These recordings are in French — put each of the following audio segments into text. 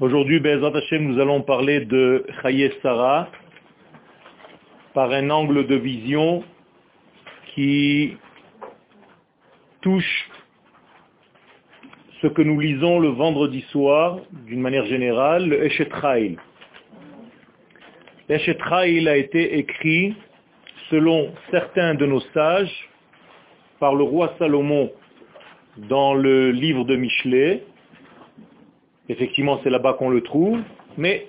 Aujourd'hui, Bezrat Hashem, nous allons parler de Chaye Sarah par un angle de vision qui touche ce que nous lisons le vendredi soir, d'une manière générale, le Eshet Chayil a été écrit, selon certains de nos sages, par le roi Salomon dans le livre de Michelet, Effectivement, c'est là-bas qu'on le trouve. Mais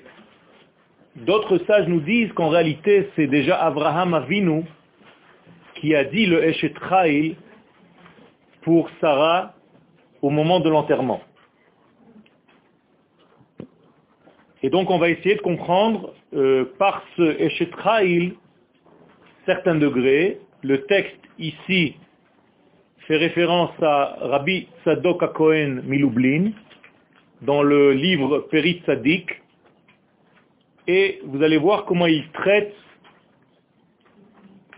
d'autres sages nous disent qu'en réalité, c'est déjà Abraham Avinu qui a dit le Eshet pour Sarah au moment de l'enterrement. Et donc on va essayer de comprendre euh, par ce Eshet certains degrés. Le texte ici fait référence à Rabbi Sadok Cohen Milublin, dans le livre Perit Sadik, et vous allez voir comment il traite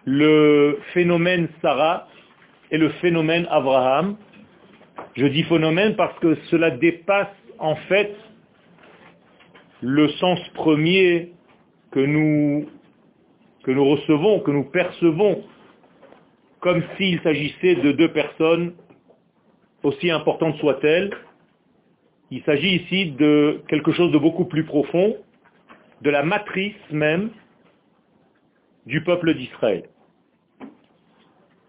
le phénomène Sarah et le phénomène Abraham. Je dis phénomène parce que cela dépasse en fait le sens premier que nous, que nous recevons, que nous percevons, comme s'il s'agissait de deux personnes, aussi importantes soient-elles, il s'agit ici de quelque chose de beaucoup plus profond, de la matrice même du peuple d'Israël.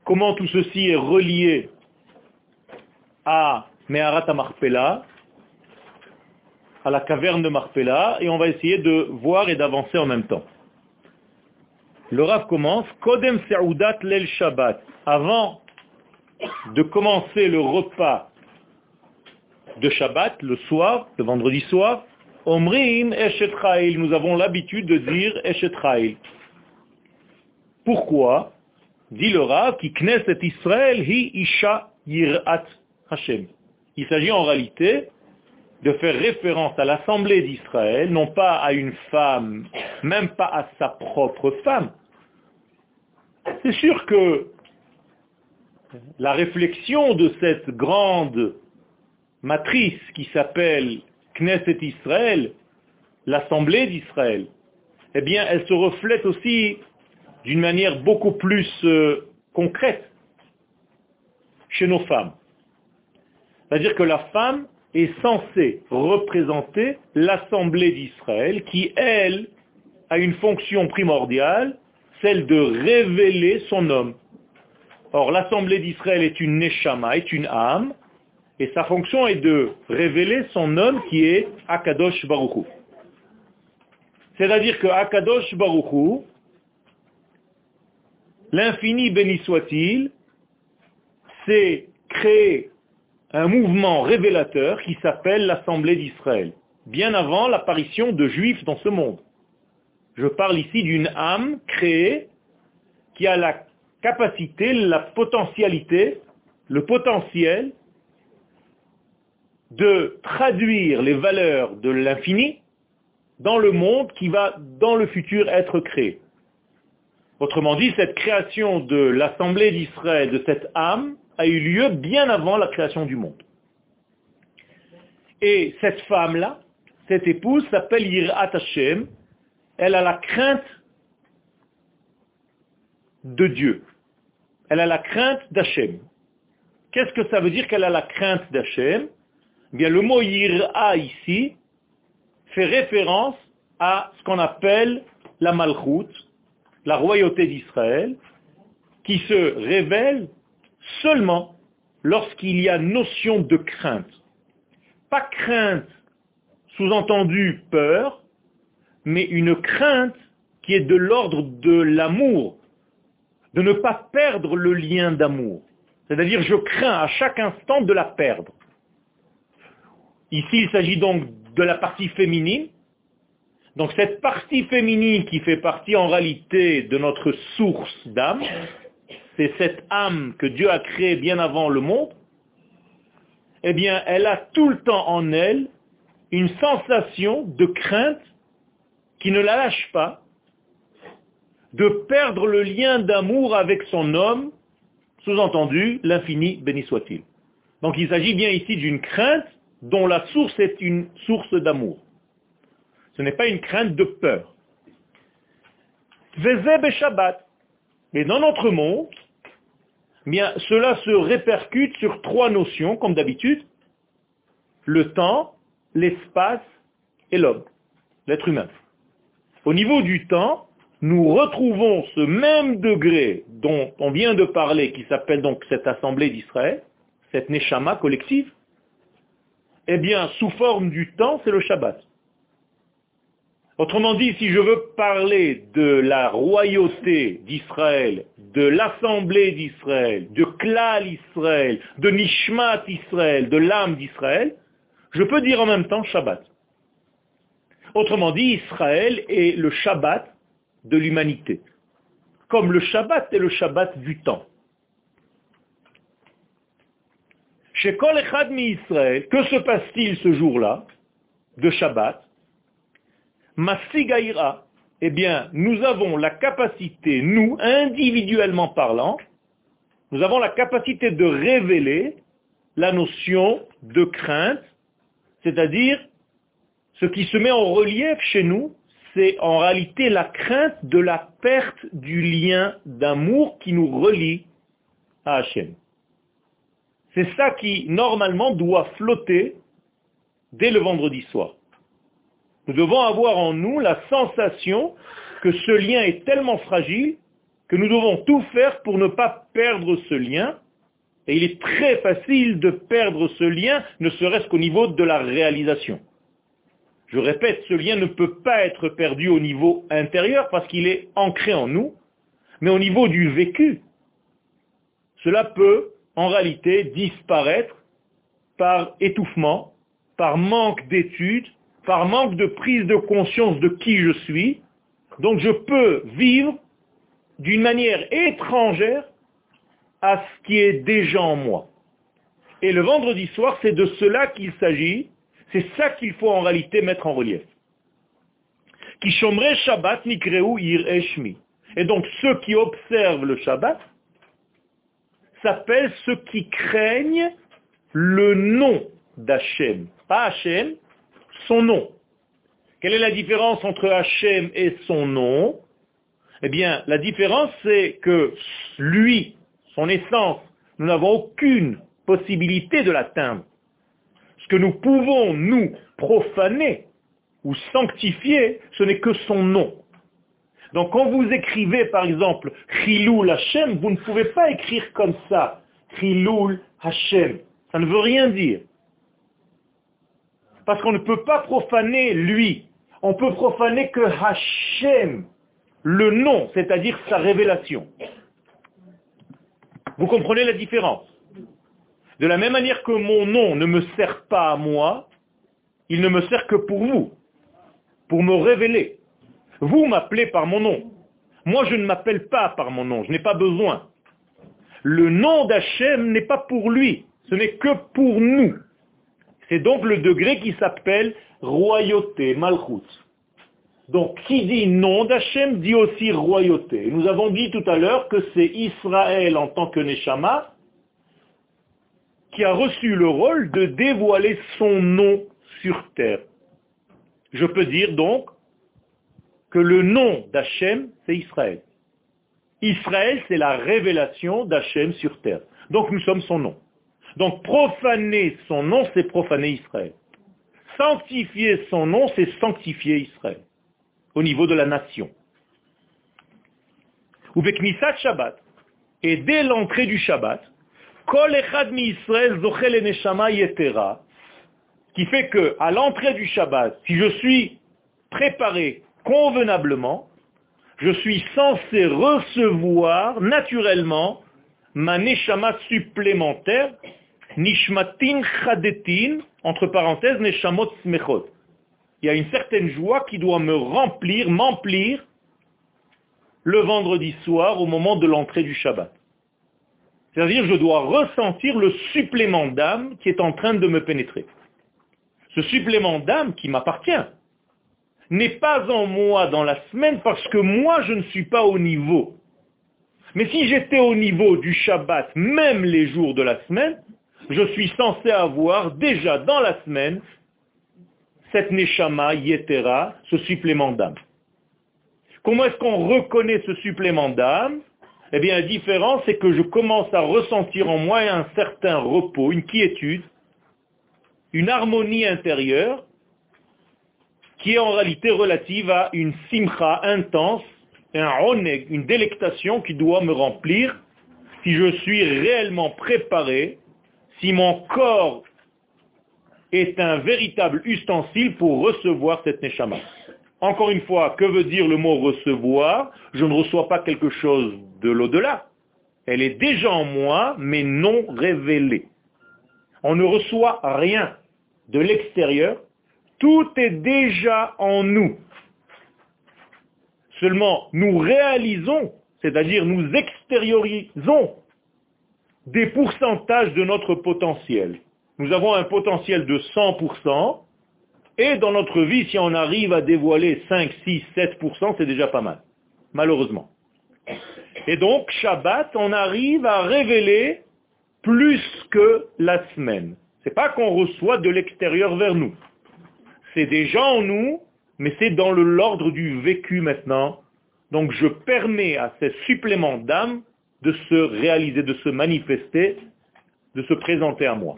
Comment tout ceci est relié à Meharat Marpella, à la caverne de Marpella, et on va essayer de voir et d'avancer en même temps. Le Rav commence, Kodem Se'udat Lel Shabbat, avant de commencer le repas de Shabbat, le soir, le vendredi soir, Omrim Eshet nous avons l'habitude de dire Eshet Pourquoi Dit le Rav, qui Knesset Israël, hi isha yirat Hashem. Il s'agit en réalité de faire référence à l'assemblée d'Israël, non pas à une femme, même pas à sa propre femme. C'est sûr que la réflexion de cette grande matrice qui s'appelle Knesset Israël, l'Assemblée d'Israël, eh bien, elle se reflète aussi d'une manière beaucoup plus euh, concrète chez nos femmes. C'est-à-dire que la femme est censée représenter l'Assemblée d'Israël qui, elle, a une fonction primordiale, celle de révéler son homme. Or, l'Assemblée d'Israël est une neshama, est une âme, et sa fonction est de révéler son homme qui est Akadosh Baruchou. C'est-à-dire que Akadosh Baruchou, l'infini béni soit-il, c'est créer un mouvement révélateur qui s'appelle l'Assemblée d'Israël, bien avant l'apparition de juifs dans ce monde. Je parle ici d'une âme créée qui a la capacité, la potentialité, le potentiel de traduire les valeurs de l'infini dans le monde qui va dans le futur être créé. Autrement dit, cette création de l'Assemblée d'Israël, de cette âme, a eu lieu bien avant la création du monde. Et cette femme-là, cette épouse s'appelle Yirat Hashem, elle a la crainte de Dieu. Elle a la crainte d'Hachem. Qu'est-ce que ça veut dire qu'elle a la crainte d'Hachem le mot yira ici fait référence à ce qu'on appelle la malchoute, la royauté d'Israël, qui se révèle seulement lorsqu'il y a notion de crainte. Pas crainte, sous-entendu peur, mais une crainte qui est de l'ordre de l'amour, de ne pas perdre le lien d'amour. C'est-à-dire je crains à chaque instant de la perdre. Ici, il s'agit donc de la partie féminine. Donc cette partie féminine qui fait partie en réalité de notre source d'âme, c'est cette âme que Dieu a créée bien avant le monde, eh bien, elle a tout le temps en elle une sensation de crainte qui ne la lâche pas, de perdre le lien d'amour avec son homme, sous-entendu, l'infini béni soit-il. Donc il s'agit bien ici d'une crainte dont la source est une source d'amour. Ce n'est pas une crainte de peur. Shabbat. Et dans notre monde, eh bien, cela se répercute sur trois notions, comme d'habitude. Le temps, l'espace et l'homme, l'être humain. Au niveau du temps, nous retrouvons ce même degré dont on vient de parler, qui s'appelle donc cette assemblée d'Israël, cette neshama collective, eh bien, sous forme du temps, c'est le Shabbat. Autrement dit, si je veux parler de la royauté d'Israël, de l'assemblée d'Israël, de Klal Israël, de Nishmat Israël, de l'âme d'Israël, je peux dire en même temps Shabbat. Autrement dit, Israël est le Shabbat de l'humanité, comme le Shabbat est le Shabbat du temps. Chez Kol Israël, que se passe-t-il ce jour-là de Shabbat? Masigaïra, eh bien, nous avons la capacité, nous, individuellement parlant, nous avons la capacité de révéler la notion de crainte, c'est-à-dire ce qui se met en relief chez nous, c'est en réalité la crainte de la perte du lien d'amour qui nous relie à Hachem. C'est ça qui, normalement, doit flotter dès le vendredi soir. Nous devons avoir en nous la sensation que ce lien est tellement fragile que nous devons tout faire pour ne pas perdre ce lien. Et il est très facile de perdre ce lien, ne serait-ce qu'au niveau de la réalisation. Je répète, ce lien ne peut pas être perdu au niveau intérieur parce qu'il est ancré en nous, mais au niveau du vécu, cela peut en réalité disparaître par étouffement, par manque d'études, par manque de prise de conscience de qui je suis. Donc je peux vivre d'une manière étrangère à ce qui est déjà en moi. Et le vendredi soir, c'est de cela qu'il s'agit c'est ça qu'il faut en réalité mettre en relief. Qui Shabbat ir Et donc ceux qui observent le Shabbat s'appellent ceux qui craignent le nom d'Hachem. Pas Hachem, son nom. Quelle est la différence entre Hachem et son nom? Eh bien, la différence, c'est que lui, son essence, nous n'avons aucune possibilité de l'atteindre que nous pouvons, nous, profaner ou sanctifier, ce n'est que son nom. Donc quand vous écrivez par exemple Chiloul Hashem, vous ne pouvez pas écrire comme ça, Chiloul Hashem. Ça ne veut rien dire. Parce qu'on ne peut pas profaner lui. On peut profaner que Hashem, le nom, c'est-à-dire sa révélation. Vous comprenez la différence? De la même manière que mon nom ne me sert pas à moi, il ne me sert que pour vous, pour me révéler. Vous m'appelez par mon nom. Moi, je ne m'appelle pas par mon nom, je n'ai pas besoin. Le nom d'Hachem n'est pas pour lui, ce n'est que pour nous. C'est donc le degré qui s'appelle royauté, malchut. Donc, qui dit nom d'Hachem dit aussi royauté. Nous avons dit tout à l'heure que c'est Israël en tant que Neshama qui a reçu le rôle de dévoiler son nom sur terre. Je peux dire donc que le nom d'Hachem, c'est Israël. Israël, c'est la révélation d'Hachem sur terre. Donc nous sommes son nom. Donc profaner son nom, c'est profaner Israël. Sanctifier son nom, c'est sanctifier Israël, au niveau de la nation. Ou Shabbat. Et dès l'entrée du Shabbat, qui fait que à l'entrée du Shabbat, si je suis préparé convenablement, je suis censé recevoir naturellement ma neshama supplémentaire, nishmatin chadetin, entre parenthèses, neshamot smechot. Il y a une certaine joie qui doit me remplir, m'emplir le vendredi soir au moment de l'entrée du Shabbat. C'est-à-dire je dois ressentir le supplément d'âme qui est en train de me pénétrer. Ce supplément d'âme qui m'appartient n'est pas en moi dans la semaine parce que moi je ne suis pas au niveau. Mais si j'étais au niveau du Shabbat, même les jours de la semaine, je suis censé avoir déjà dans la semaine cette neshama yetera, ce supplément d'âme. Comment est-ce qu'on reconnaît ce supplément d'âme? Eh bien, la différence, c'est que je commence à ressentir en moi un certain repos, une quiétude, une harmonie intérieure, qui est en réalité relative à une simcha intense, un une délectation qui doit me remplir si je suis réellement préparé, si mon corps est un véritable ustensile pour recevoir cette neshama. Encore une fois, que veut dire le mot recevoir? Je ne reçois pas quelque chose de l'au-delà. Elle est déjà en moi, mais non révélée. On ne reçoit rien de l'extérieur. Tout est déjà en nous. Seulement, nous réalisons, c'est-à-dire nous extériorisons des pourcentages de notre potentiel. Nous avons un potentiel de 100%, et dans notre vie, si on arrive à dévoiler 5, 6, 7%, c'est déjà pas mal, malheureusement. Et donc, Shabbat, on arrive à révéler plus que la semaine. Ce n'est pas qu'on reçoit de l'extérieur vers nous. C'est déjà en nous, mais c'est dans l'ordre du vécu maintenant. Donc je permets à ces suppléments d'âme de se réaliser, de se manifester, de se présenter à moi.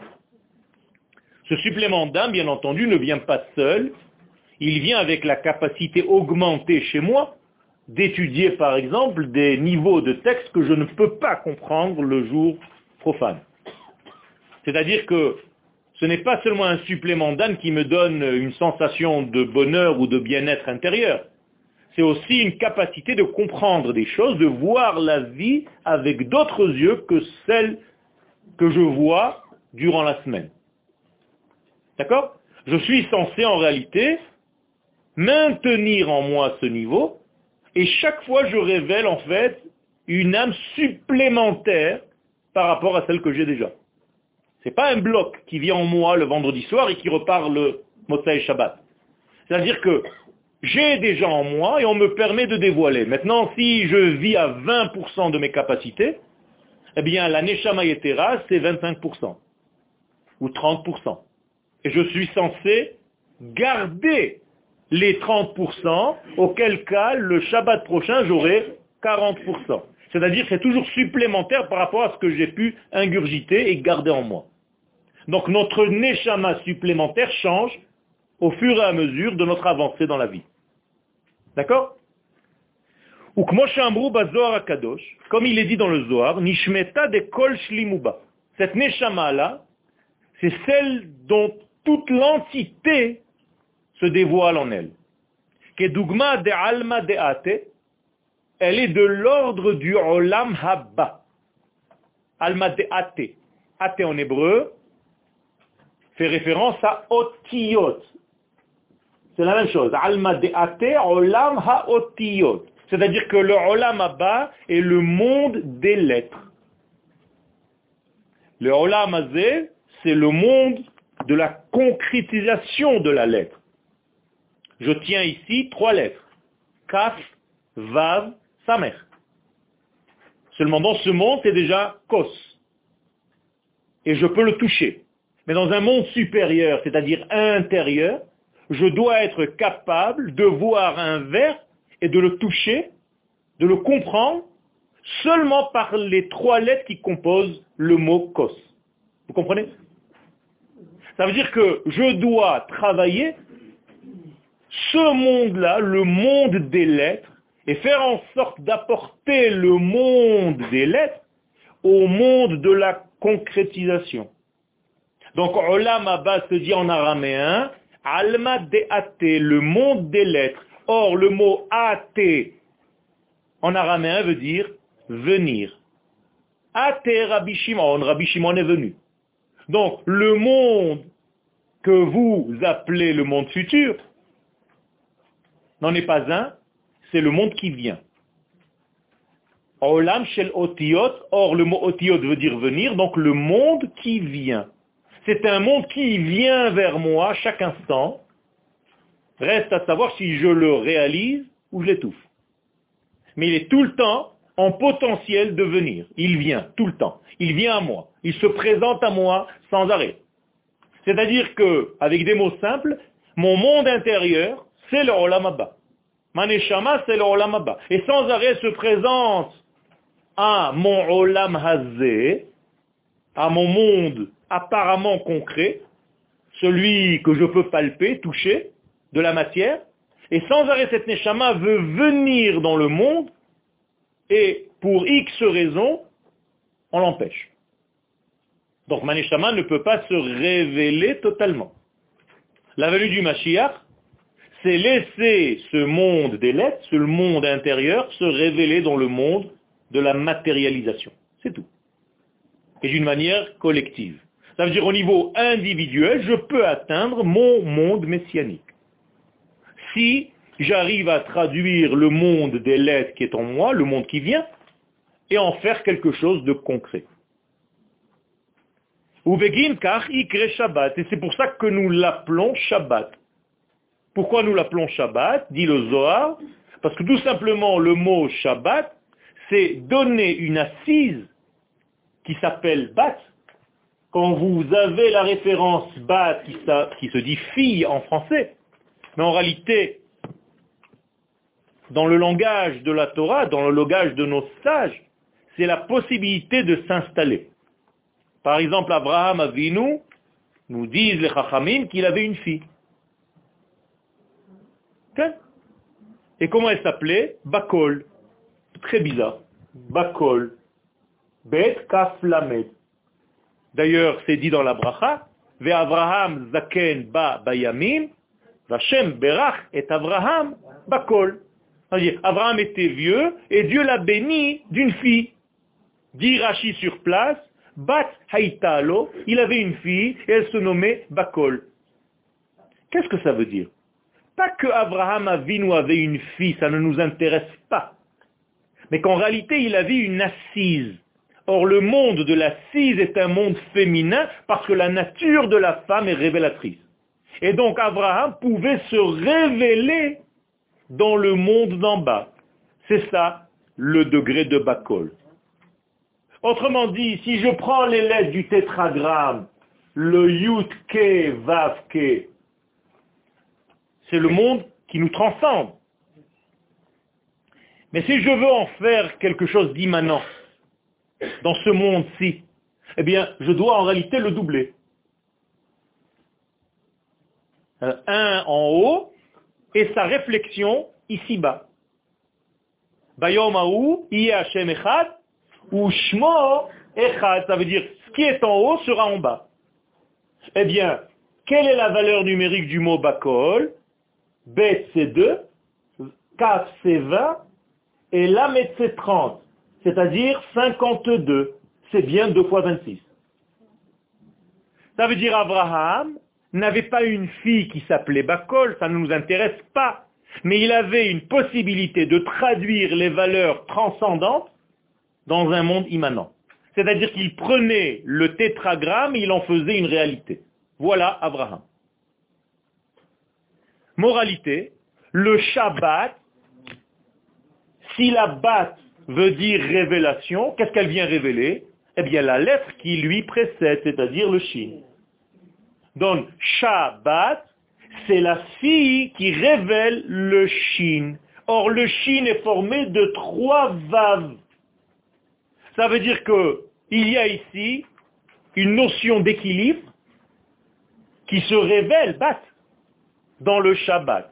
Ce supplément d'âme, bien entendu, ne vient pas seul. Il vient avec la capacité augmentée chez moi d'étudier, par exemple, des niveaux de texte que je ne peux pas comprendre le jour profane. C'est-à-dire que ce n'est pas seulement un supplément d'âme qui me donne une sensation de bonheur ou de bien-être intérieur. C'est aussi une capacité de comprendre des choses, de voir la vie avec d'autres yeux que celles que je vois durant la semaine. D'accord? Je suis censé en réalité maintenir en moi ce niveau et chaque fois je révèle en fait une âme supplémentaire par rapport à celle que j'ai déjà. Ce n'est pas un bloc qui vient en moi le vendredi soir et qui repart le Motsai Shabbat. C'est-à-dire que j'ai déjà en moi et on me permet de dévoiler. Maintenant, si je vis à 20% de mes capacités, eh bien, la Neshama c'est 25%. Ou 30%. Et je suis censé garder les 30%, auquel cas, le Shabbat prochain, j'aurai 40%. C'est-à-dire que c'est toujours supplémentaire par rapport à ce que j'ai pu ingurgiter et garder en moi. Donc notre Neshama supplémentaire change au fur et à mesure de notre avancée dans la vie. D'accord? Ou comme il est dit dans le Zohar, Nishmeta de Kol Shlimuba. Cette Neshama-là, c'est celle dont toute l'entité se dévoile en elle. Kedugma de alma de elle est de l'ordre du olam haba. Alma de ate. Ate en hébreu fait référence à otiyot. C'est la même chose. Alma olam ha otiyot. C'est-à-dire que le olam haba est le monde des lettres. Le olam azé, c'est le monde de la concrétisation de la lettre. Je tiens ici trois lettres. Kaf, Vav, Samer. Seulement dans ce monde, c'est déjà Kos. Et je peux le toucher. Mais dans un monde supérieur, c'est-à-dire intérieur, je dois être capable de voir un verre et de le toucher, de le comprendre, seulement par les trois lettres qui composent le mot Kos. Vous comprenez? Ça veut dire que je dois travailler ce monde-là, le monde des lettres, et faire en sorte d'apporter le monde des lettres au monde de la concrétisation. Donc, Olam Abba se dit en araméen, Alma Deate, le monde des lettres. Or, le mot Ate en araméen veut dire venir. Ate Rabbi Shimon, Rabbi est venu. Donc, le monde que vous appelez le monde futur n'en est pas un, c'est le monde qui vient. Olam shel otiot, or le mot otiot veut dire venir, donc le monde qui vient. C'est un monde qui vient vers moi chaque instant. Reste à savoir si je le réalise ou je l'étouffe. Mais il est tout le temps en potentiel de venir. Il vient tout le temps. Il vient à moi. Il se présente à moi sans arrêt. C'est-à-dire que, avec des mots simples, Mon monde intérieur, c'est le Olam. Maneshama, c'est le Olam. Et sans arrêt se présente à mon Olam Hazé, à mon monde apparemment concret, celui que je peux palper, toucher, de la matière, et sans arrêt cette Neshama veut venir dans le monde, et pour X raisons, on l'empêche. Donc Maneshama ne peut pas se révéler totalement. La venue du Mashiach, c'est laisser ce monde des lettres, ce monde intérieur, se révéler dans le monde de la matérialisation. C'est tout. Et d'une manière collective. Ça veut dire au niveau individuel, je peux atteindre mon monde messianique. Si j'arrive à traduire le monde des lettres qui est en moi, le monde qui vient, et en faire quelque chose de concret. Et c'est pour ça que nous l'appelons Shabbat. Pourquoi nous l'appelons Shabbat dit le Zohar? Parce que tout simplement, le mot Shabbat, c'est donner une assise qui s'appelle Bat. Quand vous avez la référence Bat qui, se dit fille en français, mais en réalité, dans le langage de la Torah, dans le langage de nos sages, c'est la possibilité de s'installer. Par exemple, Abraham Avinu, nous disent les Chachamim qu'il avait une fille. Et comment elle s'appelait? Bakol. Très bizarre. Bakol. Bet kaf D'ailleurs, c'est dit dans la bracha, Abraham zaken ba bayamim, Vashem berach et Abraham bakol. Abraham était vieux et Dieu l'a béni d'une fille. Dit Rashi sur place, Bat Haïtalo, il avait une fille et elle se nommait Bakol. Qu'est-ce que ça veut dire? Pas que Abraham Avinu avait une fille, ça ne nous intéresse pas. Mais qu'en réalité, il avait une assise. Or, le monde de l'assise est un monde féminin parce que la nature de la femme est révélatrice. Et donc, Abraham pouvait se révéler dans le monde d'en bas. C'est ça, le degré de Bakol. Autrement dit, si je prends les lettres du tétragramme, le Yud Ke Vav Ke, c'est le monde qui nous transcende. Mais si je veux en faire quelque chose d'immanent dans ce monde-ci, eh bien, je dois en réalité le doubler. Un en haut et sa réflexion ici-bas. Bayom Hashem Echad, ou Shmo Echad, ça veut dire ce qui est en haut sera en bas. Eh bien, quelle est la valeur numérique du mot Bakol? Bet c'est 2, Kaf c'est 20, et Lamet c'est 30, c'est-à-dire 52. C'est bien 2 fois 26. Ça veut dire Abraham n'avait pas une fille qui s'appelait Bakol, ça ne nous intéresse pas. Mais il avait une possibilité de traduire les valeurs transcendantes dans un monde immanent. C'est-à-dire qu'il prenait le tétragramme et il en faisait une réalité. Voilà Abraham. Moralité, le Shabbat, si la bat veut dire révélation, qu'est-ce qu'elle vient révéler? Eh bien la lettre qui lui précède, c'est-à-dire le Shin. Donc Shabbat, c'est la fille qui révèle le Shin. Or le Shin est formé de trois vaves. Ça veut dire qu'il y a ici une notion d'équilibre qui se révèle, bat, dans le Shabbat.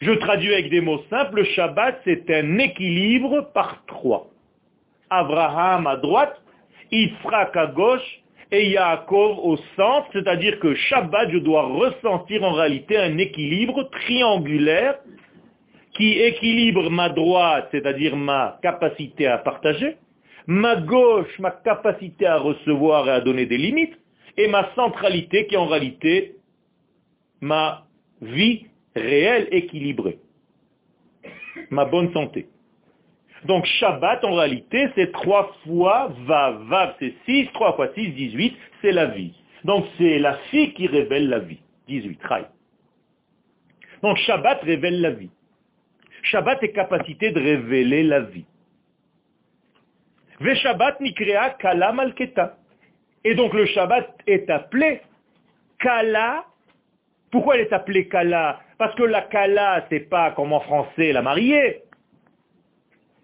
Je traduis avec des mots simples, le Shabbat c'est un équilibre par trois. Abraham à droite, Yitzhak à gauche et Yaakov au centre, c'est-à-dire que Shabbat, je dois ressentir en réalité un équilibre triangulaire qui équilibre ma droite, c'est-à-dire ma capacité à partager, ma gauche, ma capacité à recevoir et à donner des limites, et ma centralité qui est en réalité ma vie réelle équilibrée. Ma bonne santé. Donc Shabbat, en réalité, c'est trois fois Vav. Vav, c'est 6, 3 fois 6, 18, c'est la vie. Donc c'est la fille qui révèle la vie. 18, Rai. Donc Shabbat révèle la vie. Shabbat est capacité de révéler la vie. Ve Shabbat nikrea kala al Et donc le Shabbat est appelé kala Pourquoi elle est appelée Kala Parce que la Kala, c'est pas comme en français la mariée.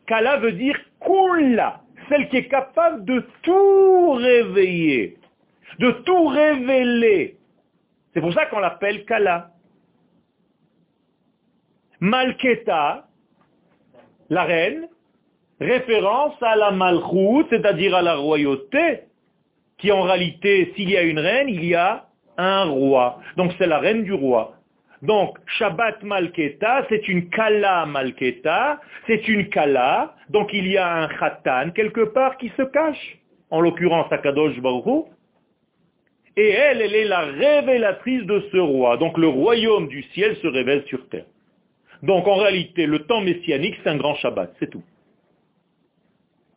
Kala veut dire Kula, celle qui est capable de tout réveiller, de tout révéler. C'est pour ça qu'on l'appelle Kala. Malketa, la reine, référence à la malchoute, c'est-à-dire à la royauté, qui en réalité, s'il y a une reine, il y a un roi. Donc c'est la reine du roi. Donc Shabbat Malketa, c'est une Kala Malketa, c'est une Kala, donc il y a un Khatan quelque part qui se cache, en l'occurrence Akadosh Baruch et elle, elle est la révélatrice de ce roi. Donc le royaume du ciel se révèle sur terre. Donc en réalité, le temps messianique, c'est un grand Shabbat, c'est tout.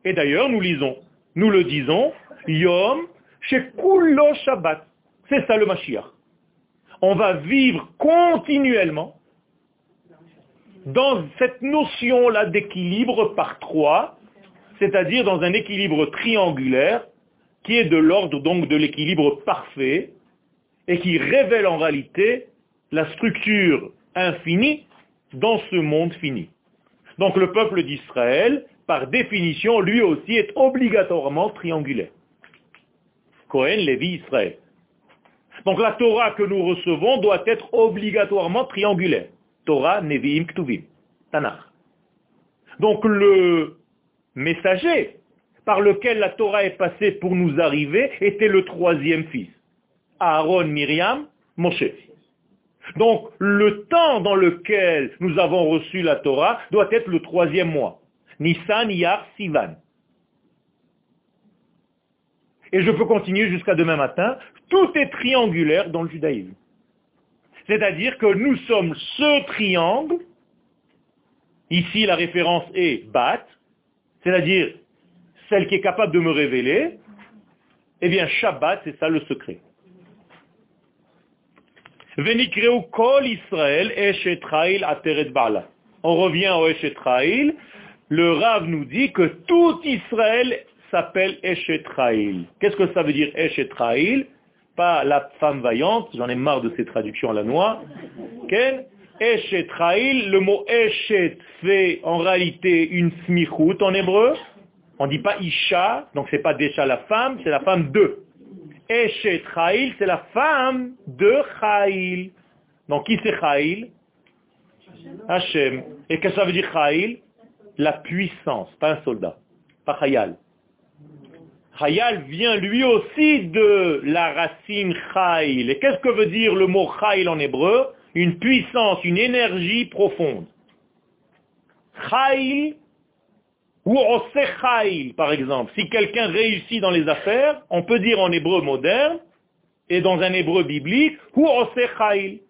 Et d'ailleurs, nous lisons, nous le disons, Yom Shekulo Shabbat. C'est ça le Mashiach. On va vivre continuellement dans cette notion-là d'équilibre par trois, c'est-à-dire dans un équilibre triangulaire qui est de l'ordre donc de l'équilibre parfait et qui révèle en réalité la structure infinie dans ce monde fini. Donc le peuple d'Israël par définition, lui aussi est obligatoirement triangulaire. Cohen, Lévi, Israël. Donc la Torah que nous recevons doit être obligatoirement triangulaire. Torah, Nevi'im, Ktuvim. Tanakh. Donc le messager par lequel la Torah est passée pour nous arriver était le troisième fils. Aaron, Myriam, Moshe. Donc le temps dans lequel nous avons reçu la Torah doit être le troisième mois. Nissan, Yar, Sivan. Et je peux continuer jusqu'à demain matin. Tout est triangulaire dans le judaïsme. C'est-à-dire que nous sommes ce triangle. Ici, la référence est Bat, c'est-à-dire celle qui est capable de me révéler. Eh bien, Shabbat, c'est ça le secret. kol Israël On revient au Eshetrail le Rav nous dit que tout Israël s'appelle Eshetraïl. Qu'est-ce que ça veut dire Eshetraïl Pas la femme vaillante, j'en ai marre de ces traductions à la noix. Ken? Eshetraïl, le mot Eshet fait en réalité une smichut en hébreu. On ne dit pas Isha, donc c'est pas déjà la femme, c'est la femme de. Eshetraïl, c'est la femme de Chaïl. Donc qui c'est Chaïl Hachem. Et qu'est-ce que ça veut dire Chaïl la puissance, pas un soldat, pas Hayal. Hayal vient lui aussi de la racine Chayil. Et qu'est-ce que veut dire le mot Chayil en hébreu? Une puissance, une énergie profonde. Chayil ou Chayil, par exemple. Si quelqu'un réussit dans les affaires, on peut dire en hébreu moderne et dans un hébreu biblique, ou Chayil.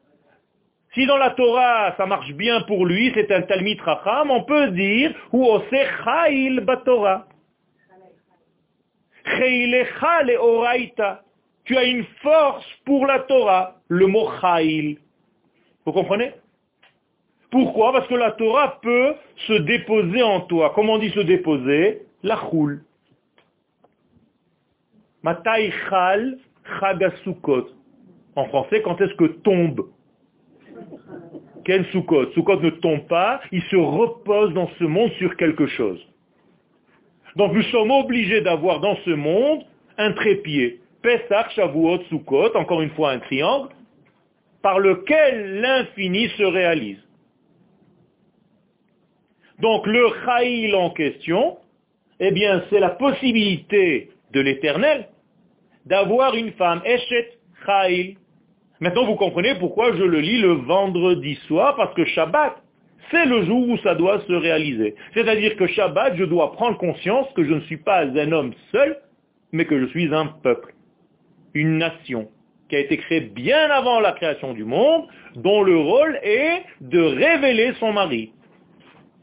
Si dans la Torah, ça marche bien pour lui, c'est un Talmid Racham, on peut dire, ou Osechail Batorah. Tu as une force pour la Torah, le mot Chail. Vous comprenez? Pourquoi? Parce que la Torah peut se déposer en toi. Comment on dit se déposer? La choule. Matai chal chagasukot. En français, quand est-ce que tombe? Ken Sukkot. Sukkot ne tombe pas, il se repose dans ce monde sur quelque chose. Donc nous sommes obligés d'avoir dans ce monde un trépied. Pesach, Shavuot, Sukkot, encore une fois un triangle, par lequel l'infini se réalise. Donc le Chaïl en question, eh bien c'est la possibilité de l'éternel d'avoir une femme, Eshet Chaïl. Maintenant, vous comprenez pourquoi je le lis le vendredi soir, parce que Shabbat, c'est le jour où ça doit se réaliser. C'est-à-dire que Shabbat, je dois prendre conscience que je ne suis pas un homme seul, mais que je suis un peuple, une nation, qui a été créée bien avant la création du monde, dont le rôle est de révéler son mari.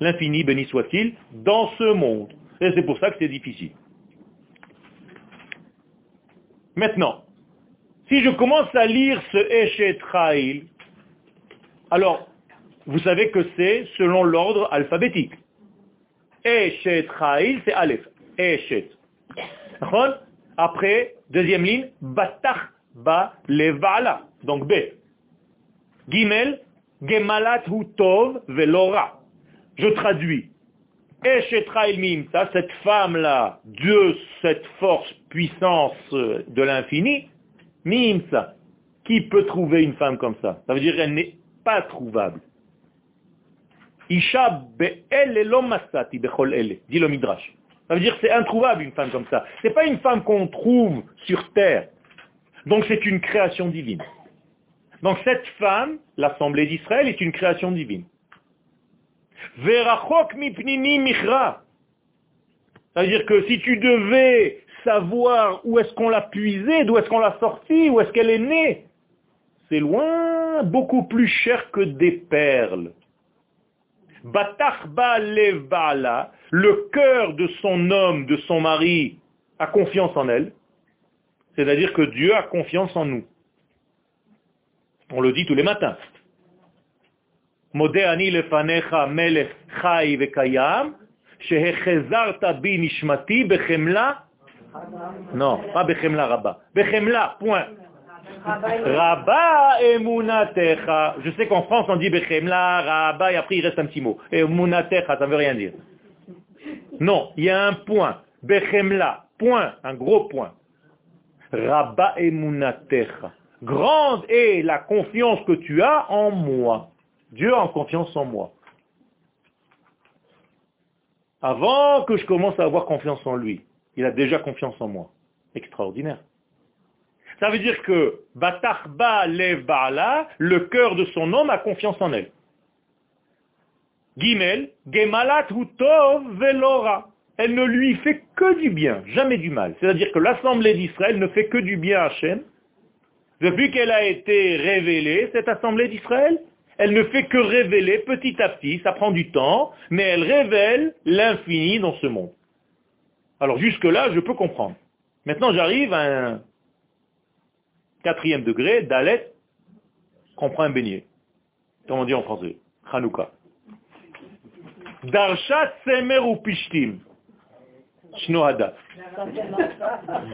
L'infini, béni soit-il, dans ce monde. Et c'est pour ça que c'est difficile. Maintenant, si je commence à lire ce Eshet alors, vous savez que c'est selon l'ordre alphabétique. Eshet c'est Aleph. Eshet. Après, deuxième ligne, Batach Ba Levala. Donc B. Gimel, Gemalat hu tov velora. Je traduis. cette femme-là, de cette force, puissance de l'infini, mimsa. Qui peut trouver une femme comme ça? Ça veut dire qu'elle n'est pas trouvable. Ça veut dire que c'est introuvable une femme comme ça. Ce n'est pas une femme qu'on trouve sur terre. Donc c'est une création divine. Donc cette femme, l'assemblée d'Israël, est une création divine. Verachok mipnimi michra. Ça veut dire que si tu devais savoir où est-ce qu'on l'a puisée, d'où est-ce qu'on l'a sortie, où est-ce qu'elle est née, c'est loin, beaucoup plus cher que des perles. Batachba le cœur de son homme, de son mari, a confiance en elle. C'est-à-dire que Dieu a confiance en nous. On le dit tous les matins. Modéani lefanecha melech chai vekayam, shehechezarta bi nishmati bechemla. Non, pas bechemla rabba. Bechemla, point. Rabba emunatecha. Je sais qu'en France on dit bechemla, rabba, et après il reste un petit mot. Emunatecha, ça ne veut rien dire. Non, il y a un point. Bechemla, point, un gros point. Rabba emunatecha. Grande est la confiance que tu as en moi. Dieu a confiance en moi. Avant que je commence à avoir confiance en lui, il a déjà confiance en moi. Extraordinaire. Ça veut dire que Batarba lev le cœur de son homme a confiance en elle. Gimel, Gemalat Hutov Velora. Elle ne lui fait que du bien, jamais du mal. C'est-à-dire que l'assemblée d'Israël ne fait que du bien à Hachem. Depuis qu'elle a été révélée, cette assemblée d'Israël, elle ne fait que révéler petit à petit, ça prend du temps, mais elle révèle l'infini dans ce monde. Alors jusque-là, je peux comprendre. Maintenant, j'arrive à un quatrième degré, Dalet, comprend un beignet. Comment on dit en français Hanouka. Darshat Semer ou Pishtim? Shnohada.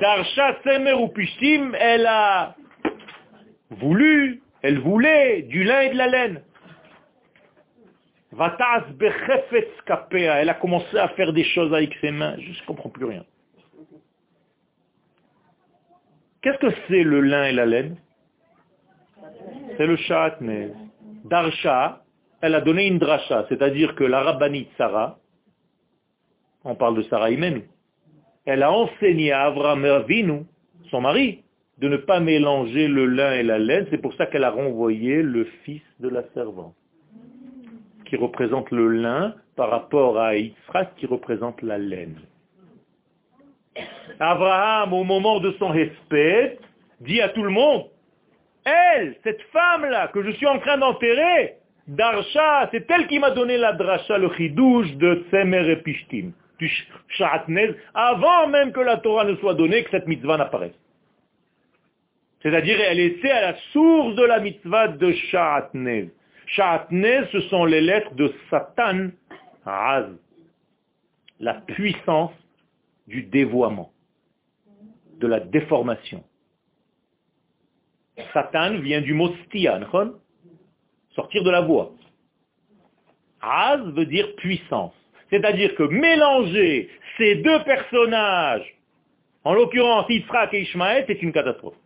Darshat Semer elle a voulu, elle voulait du lin et de la laine. Elle a commencé à faire des choses avec ses mains. Je ne comprends plus rien. Qu'est-ce que c'est le lin et la laine? C'est le mais Darsha, elle a donné une drasha, c'est-à-dire que la rabbinite Sarah, on parle de Sarah Imenu, elle a enseigné à Avraham Avinu, son mari, de ne pas mélanger le lin et la laine. C'est pour ça qu'elle a renvoyé le fils de la servante, qui représente le lin par rapport à Yitzhak qui représente la laine. Abraham, au moment de son respect, dit à tout le monde, elle, cette femme-là que je suis en train d'enterrer, Darsha, c'est elle qui m'a donné la drasha, le chidouche de Tsemer et Pishtim, du avant même que la Torah ne soit donnée, que cette mitzvah n'apparaisse. C'est-à-dire, elle était à la source de la mitzvah de Sha'atnez. Sha'atnez, ce sont les lettres de Satan, Raz, la puissance du dévoiement, de la déformation. Satan vient du mot stia, sortir de la voix. Az veut dire puissance. C'est-à-dire que mélanger ces deux personnages, en l'occurrence Yitzhak et Ishmael, c'est une catastrophe.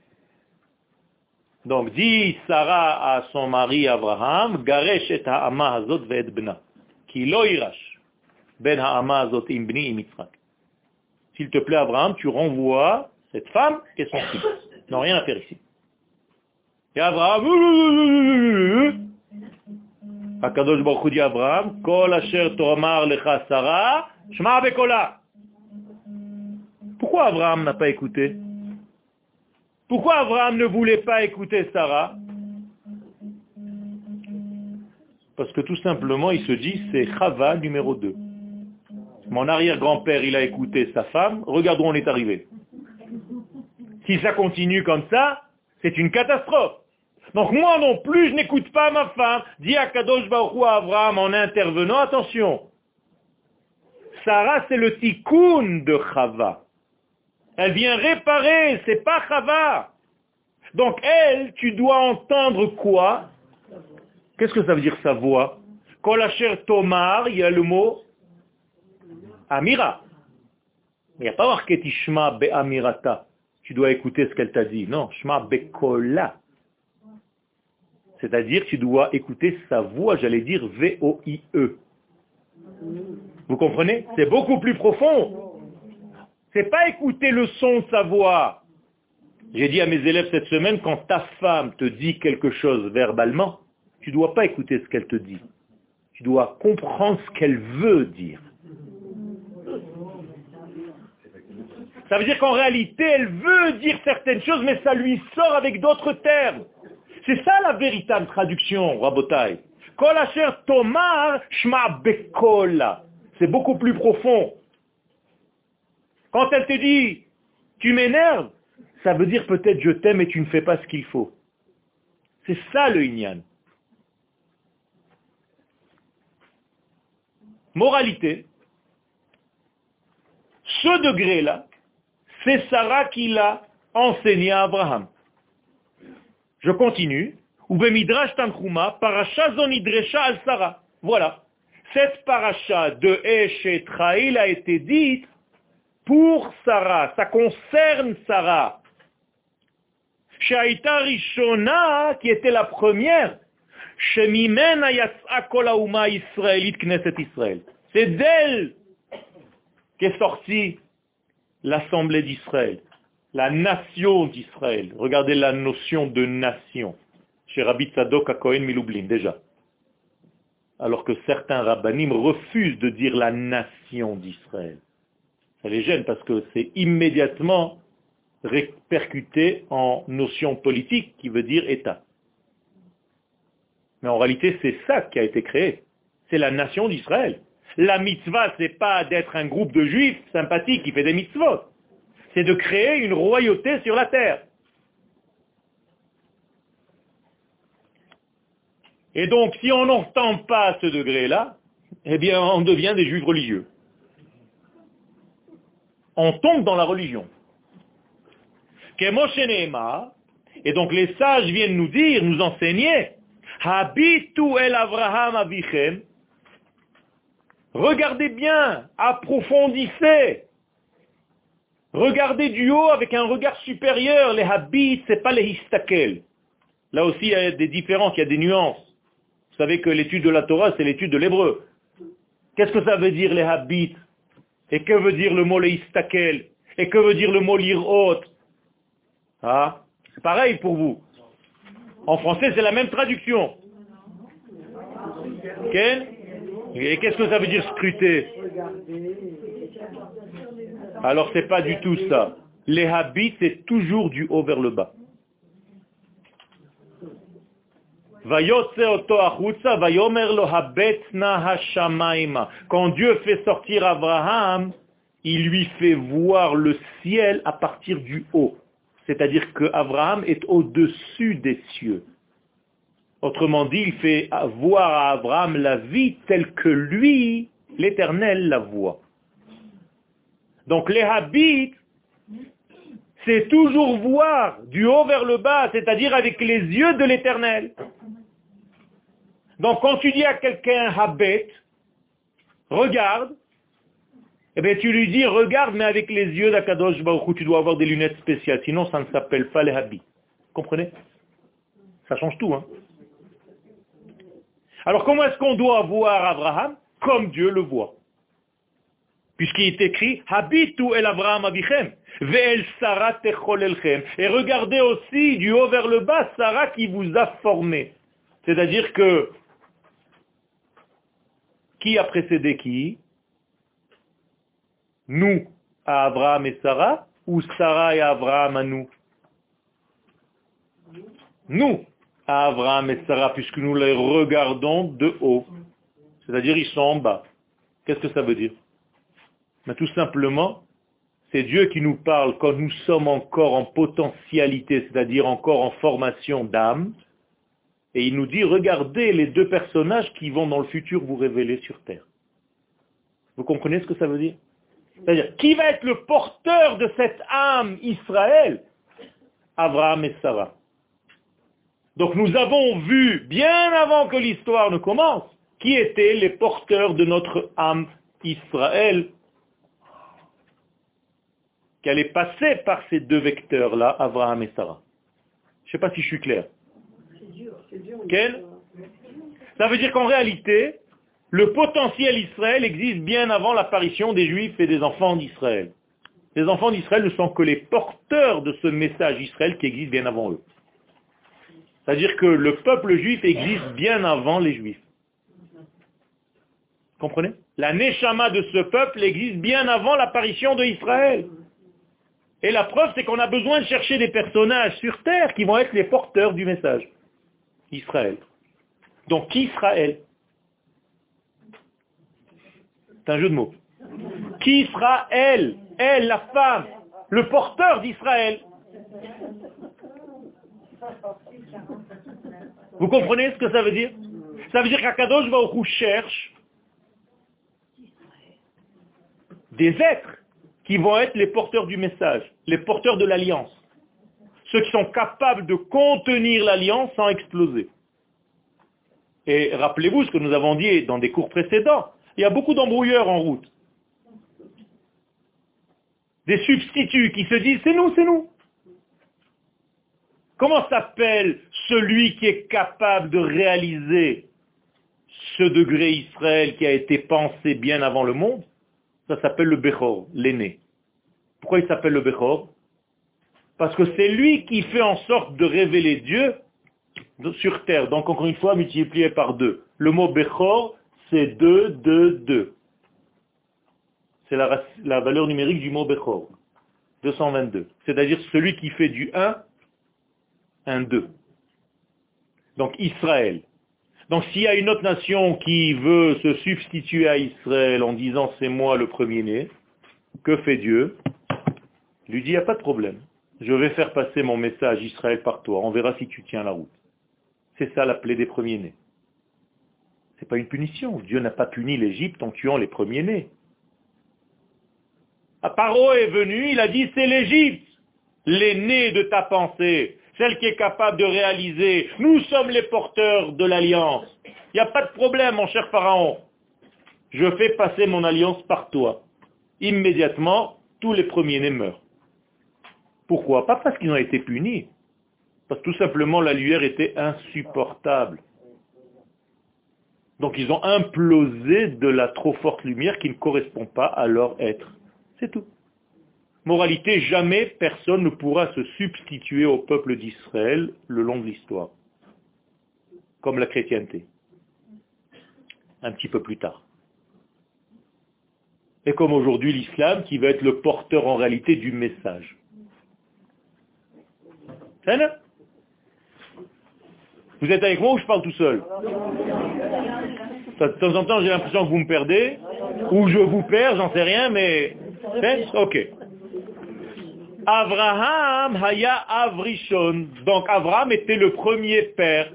Donc dit Sarah à son mari Abraham, Garesh et ha'ama hazot ve'et bna, ki lo irash, ben ha'ama hazot im S'il te plaît Abraham, tu renvoies cette femme et son fils. Non, rien à faire ici. Et Abraham, Akadosh Baruch Abraham, Kol asher tomar lecha Sarah. Pourquoi Abraham n'a pas écouté? Pourquoi Abraham ne voulait pas écouter Sarah? Parce que tout simplement, il se dit, c'est Chava numéro 2. Mon arrière-grand-père, il a écouté sa femme, regardons où on est arrivé. Si ça continue comme ça, c'est une catastrophe. Donc moi non plus, je n'écoute pas ma femme. Dit à Kadosh Abraham en intervenant, attention. Sarah, c'est le tikkun de Chava. Elle vient réparer, c'est pas Chava. Donc elle, tu dois entendre quoi? Qu'est-ce que ça veut dire sa voix? Kolacher Tomar, il y a le mot Amira. Il n'y a pas marqué Tishma be Amirata. Tu dois écouter ce qu'elle t'a dit. Non, Shma Bekola. C'est-à-dire tu dois écouter sa voix, j'allais dire V-O-I-E. Vous comprenez? C'est beaucoup plus profond. C'est pas écouter le son de sa voix. J'ai dit à mes élèves cette semaine, quand ta femme te dit quelque chose verbalement, tu ne dois pas écouter ce qu'elle te dit. Tu dois comprendre ce qu'elle veut dire. Ça veut dire qu'en réalité, elle veut dire certaines choses, mais ça lui sort avec d'autres termes. C'est ça la véritable traduction, Rabotai. tomar shma C'est beaucoup plus profond. Quand elle te dit, tu m'énerves, ça veut dire peut-être je t'aime et tu ne fais pas ce qu'il faut. C'est ça le Inyan. Moralité, ce degré-là, c'est Sarah qui l'a enseigné à Abraham. Je continue. Sarah. Voilà. Cette paracha de Eshetraïl a été dite pour Sarah. Ça concerne Sarah. Shaita Rishona, qui était la première, Shemimena Knesset Israël. C'est d'elle qu'est sortie l'Assemblée d'Israël, la nation d'Israël. Regardez la notion de nation chez Rabbi Tzadok à Miloublin, déjà. Alors que certains rabbinim refusent de dire la nation d'Israël. Ça les gêne parce que c'est immédiatement répercuté en notion politique qui veut dire État. Mais en réalité, c'est ça qui a été créé. C'est la nation d'Israël. La mitzvah, c'est pas d'être un groupe de juifs sympathiques qui fait des mitzvot. C'est de créer une royauté sur la terre. Et donc, si on n'entend pas ce degré-là, eh bien, on devient des juifs religieux. On tombe dans la religion. Et donc les sages viennent nous dire, nous enseigner, Habitu el Avraham avichem, Regardez bien, approfondissez. Regardez du haut avec un regard supérieur. Les habits, c'est pas les histakel. Là aussi, il y a des différences, il y a des nuances. Vous savez que l'étude de la Torah, c'est l'étude de l'hébreu. Qu'est-ce que ça veut dire les habits? Et que veut dire le mot les histakel? Et que veut dire le mot lirot Ah, c'est pareil pour vous. En français, c'est la même traduction. Et qu'est-ce que ça veut dire scruter Alors c'est pas du tout ça. Les habits, c'est toujours du haut vers le bas. Quand Dieu fait sortir Abraham, il lui fait voir le ciel à partir du haut. C'est-à-dire que Abraham est au-dessus des cieux. Autrement dit, il fait voir à Abraham la vie telle que lui, l'Éternel, la voit. Donc les habits, c'est toujours voir du haut vers le bas, c'est-à-dire avec les yeux de l'Éternel. Donc quand tu dis à quelqu'un habet, regarde, eh bien tu lui dis regarde mais avec les yeux d'Akadosh Baruch tu dois avoir des lunettes spéciales, sinon ça ne s'appelle pas les habits. Comprenez? Ça change tout, hein alors comment est-ce qu'on doit voir Abraham Comme Dieu le voit? Puisqu'il est écrit, Habitu el Abraham avichem, ve'el Sarah techolelchem. Et regardez aussi du haut vers le bas Sarah qui vous a formé. C'est-à-dire que, qui a précédé qui? Nous à Abraham et Sarah ou Sarah et Abraham à nous? Nous Abraham et Sarah, puisque nous les regardons de haut. C'est-à-dire ils sont en bas. Qu'est-ce que ça veut dire? Mais Tout simplement, c'est Dieu qui nous parle quand nous sommes encore en potentialité, c'est-à-dire encore en formation d'âme. Et il nous dit, regardez les deux personnages qui vont dans le futur vous révéler sur terre. Vous comprenez ce que ça veut dire? C'est-à-dire, qui va être le porteur de cette âme Israël? Abraham et Sarah. Donc nous avons vu, bien avant que l'histoire ne commence, qui étaient les porteurs de notre âme Israël, qui allait passer par ces deux vecteurs-là, Abraham et Sarah. Je ne sais pas si je suis clair. Quel Ça veut dire qu'en réalité, le potentiel Israël existe bien avant l'apparition des Juifs et des enfants d'Israël. Les enfants d'Israël ne sont que les porteurs de ce message Israël qui existe bien avant eux. C'est-à-dire que le peuple juif existe bien avant les Juifs. Comprenez? La Neshama de ce peuple existe bien avant l'apparition de Israël. Et la preuve, c'est qu'on a besoin de chercher des personnages sur terre qui vont être les porteurs du message. Israël. Donc, qui Israël C'est un jeu de mots. Qui sera elle Elle, la femme, le porteur d'Israël. Vous comprenez ce que ça veut dire Ça veut dire qu'Akadosh Baruch cherche des êtres qui vont être les porteurs du message, les porteurs de l'alliance. Ceux qui sont capables de contenir l'alliance sans exploser. Et rappelez-vous ce que nous avons dit dans des cours précédents. Il y a beaucoup d'embrouilleurs en route. Des substituts qui se disent c'est nous, c'est nous. Comment s'appelle celui qui est capable de réaliser ce degré Israël qui a été pensé bien avant le monde? Ça s'appelle le Bechor, l'aîné. Pourquoi il s'appelle le Bechor? Parce que c'est lui qui fait en sorte de révéler Dieu sur terre. Donc encore une fois, multiplié par deux. Le mot Bechor, c'est 2, 2, 2. C'est la, valeur numérique du mot Bechor. 222. C'est-à-dire celui qui fait du 1 un deux. Donc Israël. Donc s'il y a une autre nation qui veut se substituer à Israël en disant c'est moi le premier-né, que fait Dieu? Il lui dit il n'y a pas de problème. Je vais faire passer mon message Israël par toi. On verra si tu tiens la route. C'est ça la plaie des premiers-nés. Ce n'est pas une punition. Dieu n'a pas puni l'Égypte en tuant les premiers-nés. Paro est venu, il a dit c'est l'Égypte, l'aîné de ta pensée celle qui est capable de réaliser. Nous sommes les porteurs de l'alliance. Il n'y a pas de problème, mon cher Pharaon. Je fais passer mon alliance par toi. Immédiatement, tous les premiers-nés meurent. Pourquoi Pas parce qu'ils ont été punis. Parce que tout simplement, la lumière était insupportable. Donc ils ont implosé de la trop forte lumière qui ne correspond pas à leur être. C'est tout. Moralité, jamais personne ne pourra se substituer au peuple d'Israël le long de l'histoire, comme la chrétienté, un petit peu plus tard. Et comme aujourd'hui l'islam qui va être le porteur en réalité du message. Vous êtes avec moi ou je parle tout seul? De temps en temps j'ai l'impression que vous me perdez, ou je vous perds, j'en sais rien, mais... Ok. Abraham haya avrishon. Donc Abraham était le premier père.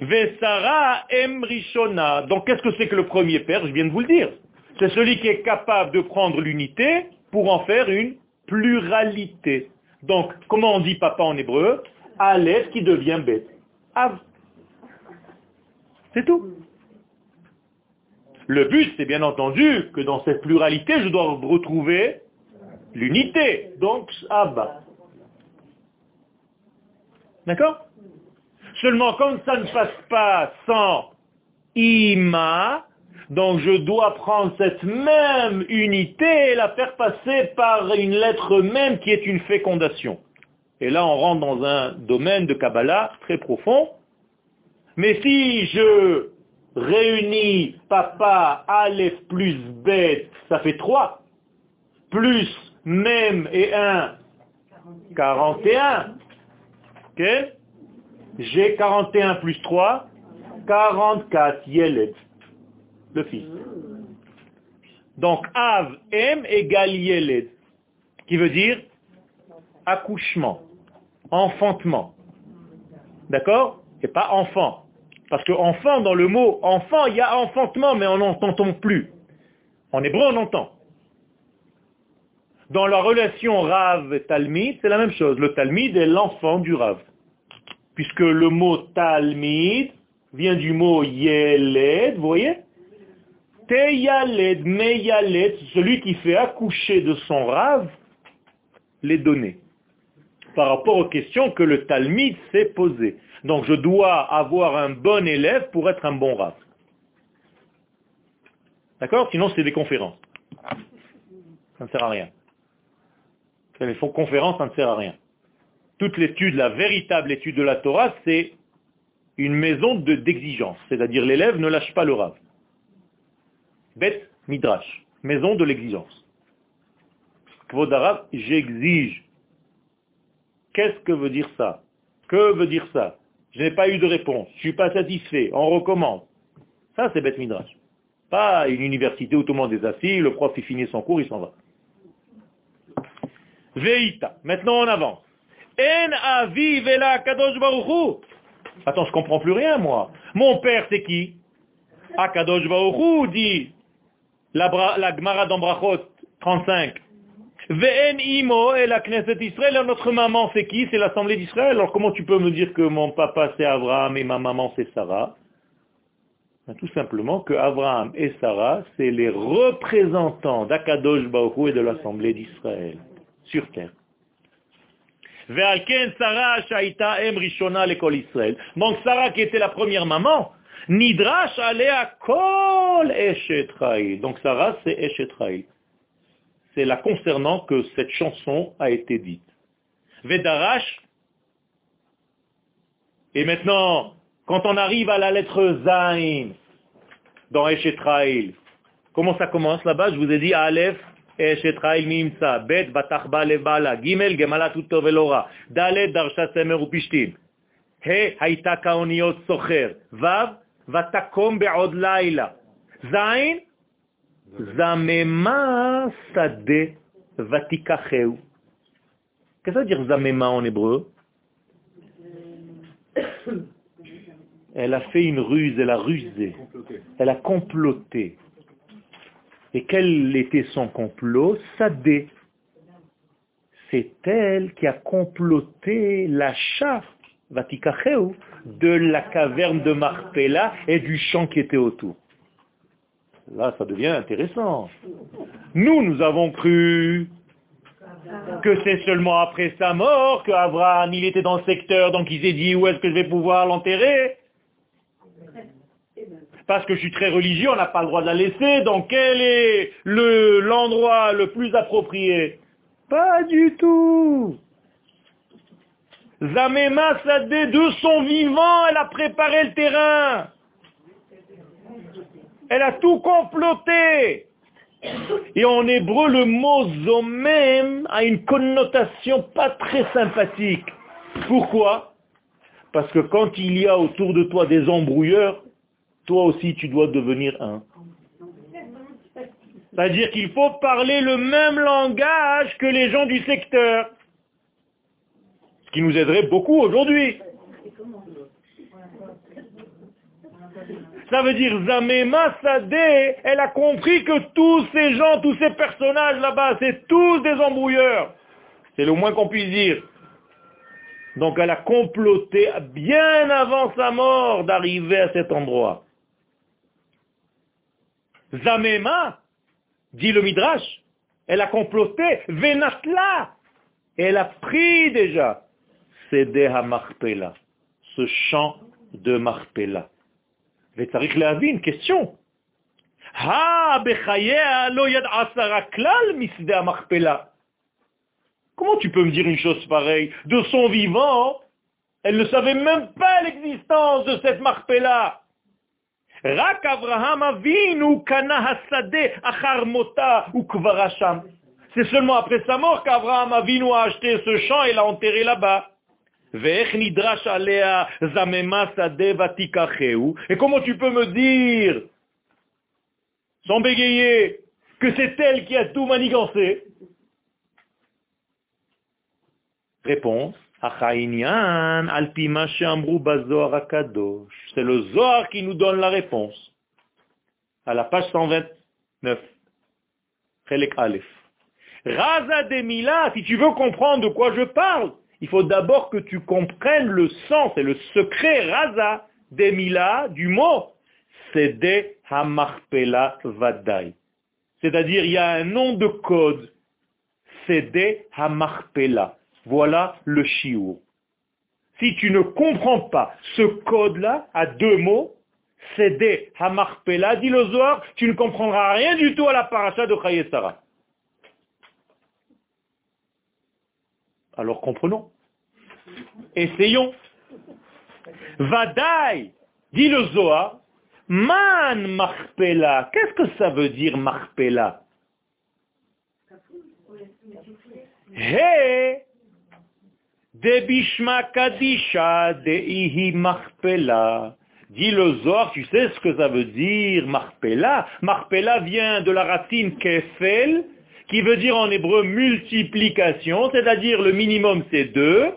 Vesara emrishona. Donc qu'est-ce que c'est que le premier père? Je viens de vous le dire. C'est celui qui est capable de prendre l'unité pour en faire une pluralité. Donc, comment on dit papa en hébreu? Aleph qui devient bête. Av. C'est tout. Le but, c'est bien entendu que dans cette pluralité, je dois retrouver l'unité, donc Abba. D'accord Seulement, comme ça ne passe pas sans Ima, donc je dois prendre cette même unité et la faire passer par une lettre même qui est une fécondation. Et là, on rentre dans un domaine de Kabbalah très profond. Mais si je réunis papa, Aleph plus bête, ça fait trois, plus même et 1, 41. Ok? J'ai 41 plus 3, 44, Yeled, le fils. Donc, Av, M égale Yeled, qui veut dire accouchement, enfantement. D'accord? C'est pas enfant. Parce que enfant, dans le mot enfant, il y a enfantement, mais on n'entend plus. En hébreu, on entend. Dans la relation Rav-Talmid, c'est la même chose. Le Talmid est l'enfant du Rav. Puisque le mot Talmid vient du mot Yeled, vous voyez? Teyaled, Meyaled, celui qui fait accoucher de son Rav les données. Par rapport aux questions que le Talmid s'est posées. Donc je dois avoir un bon élève pour être un bon Rav. D'accord? Sinon c'est des conférences. Ça ne sert à rien. Les conférences, ça ne sert à rien. Toute l'étude, la véritable étude de la Torah, c'est une maison d'exigence. C'est-à-dire l'élève ne lâche pas le Rav. Bête Midrash, maison de l'exigence. Kvodarav, j'exige. Qu'est-ce que veut dire ça? Que veut dire ça? Je n'ai pas eu de réponse. Je ne suis pas satisfait. On recommence. Ça, c'est bête Midrash. Pas une université où tout le monde est assis, le prof il finit son cours, il s'en va. Veita. Maintenant on avance. En avi vela kadosh. Attends, je comprends plus rien moi. Mon père c'est qui? Akadosh baruchu dit la, la Gemara d'Ambrachot 35. Ve'en imo et la Knesset Israël, notre maman c'est qui? C'est l'Assemblée d'Israël. Alors comment tu peux me dire que mon papa c'est Abraham et ma maman c'est Sarah? Ben, tout simplement que Abraham et Sarah, c'est les représentants d'Akadosh Baruch et de l'Assemblée d'Israël sur terre. Donc Sarah qui était la première maman, Nidrash à kol eshetraïl. Donc Sarah c'est eshetraïl. C'est la concernant que cette chanson a été dite. Vedarash. Et maintenant, quand on arrive à la lettre Zain dans Eshetraïl, comment ça commence là-bas? Je vous ai dit Aleph, Eshetraïl Mimsa, Bet, Batachba Lebala, Gimel, Gemala Tutto Velora, Dalet, Darsha Semer Upishtim, He, Haïta Kaoniot Socher, Vav, Vatakom Be'od Laila, Zain, Zamema Sade Vatikacheu. Qu'est-ce que ça veut dire Zamema en hébreu elle a fait une ruse, elle a rusé, elle a comploté. Et quel était son complot? Sadé. C'est elle qui a comploté l'achat, de la caverne de Marpella et du champ qui était autour. Là, ça devient intéressant. Nous, nous avons cru que c'est seulement après sa mort qu'Abraham, il était dans le secteur, donc il s'est dit où est-ce que je vais pouvoir l'enterrer? Parce que je suis très religieux, on n'a pas le droit de la laisser, donc quel est l'endroit le, plus approprié? Pas du tout Zamema Sadé, de son vivant, elle a préparé le terrain. Elle a tout comploté. Et en hébreu, le mot zomem a une connotation pas très sympathique. Pourquoi? Parce que quand il y a autour de toi des embrouilleurs, toi aussi tu dois devenir un. C'est-à-dire qu'il faut parler le même langage que les gens du secteur. Ce qui nous aiderait beaucoup aujourd'hui. Ça veut dire Zamema Sadeh, elle a compris que tous ces gens, tous ces personnages là-bas, c'est tous des embrouilleurs. C'est le moins qu'on puisse dire. Donc elle a comploté bien avant sa mort d'arriver à cet endroit. Zamema, dit le Midrash, elle a comploté, Venatla, elle a pris déjà Sedeha Marpela, ce champ de Marpela. וצריך une question. Comment tu peux me dire une chose pareille De son vivant, elle ne savait même pas l'existence de cette Marpella. Rak Avraham Avinu kana achar C'est seulement après sa mort qu'Abraham Avinu a acheté ce champ et l'a enterré là-bas. Et comment tu peux me dire, sans bégayer, que c'est elle qui a tout manigancé? Réponse. C'est le Zohar qui nous donne la réponse. À la page 129. Aleph. Raza Demila, si tu veux comprendre de quoi je parle, il faut d'abord que tu comprennes le sens et le secret Raza Demila du mot. Sede Hamarpela Vadai. C'est-à-dire, il y a un nom de code. Hamarpela. Voilà le shiur. Si tu ne comprends pas ce code-là, à deux mots, Sede Hamarpela, dit le tu ne comprendras rien du tout à la paracha de Chayesara. Alors comprenons. Essayons. Vadaï, dit le Zohar, man marpela. Qu'est-ce que ça veut dire marpela He, de bishma kadisha de ihi. Dit le Zohar, tu sais ce que ça veut dire marpela? Marpela vient de la racine kefel, qui veut dire en hébreu multiplication, c'est-à-dire le minimum c'est deux.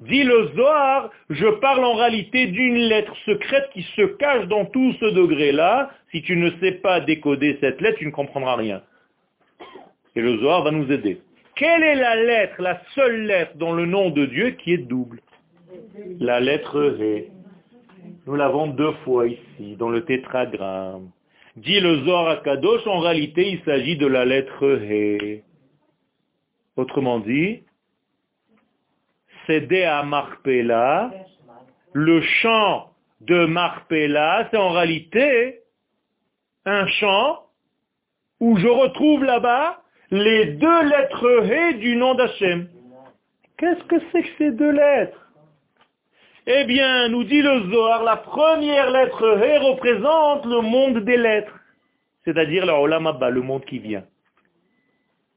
Dit le Zohar, je parle en réalité d'une lettre secrète qui se cache dans tout ce degré-là. Si tu ne sais pas décoder cette lettre, tu ne comprendras rien. Et le Zohar va nous aider. Quelle est la lettre, la seule lettre dans le nom de Dieu qui est double? La lettre He. Nous l'avons deux fois ici, dans le tétragramme. Dit le Zohar en réalité, il s'agit de la lettre He. Autrement dit, c'est à Marpella, le chant de Marpella, c'est en réalité un chant où je retrouve là-bas les deux lettres He du nom d'Hachem. Qu'est-ce que c'est que ces deux lettres? Eh bien, nous dit le Zohar, la première lettre He représente le monde des lettres, c'est-à-dire le Olam Abba, le monde qui vient.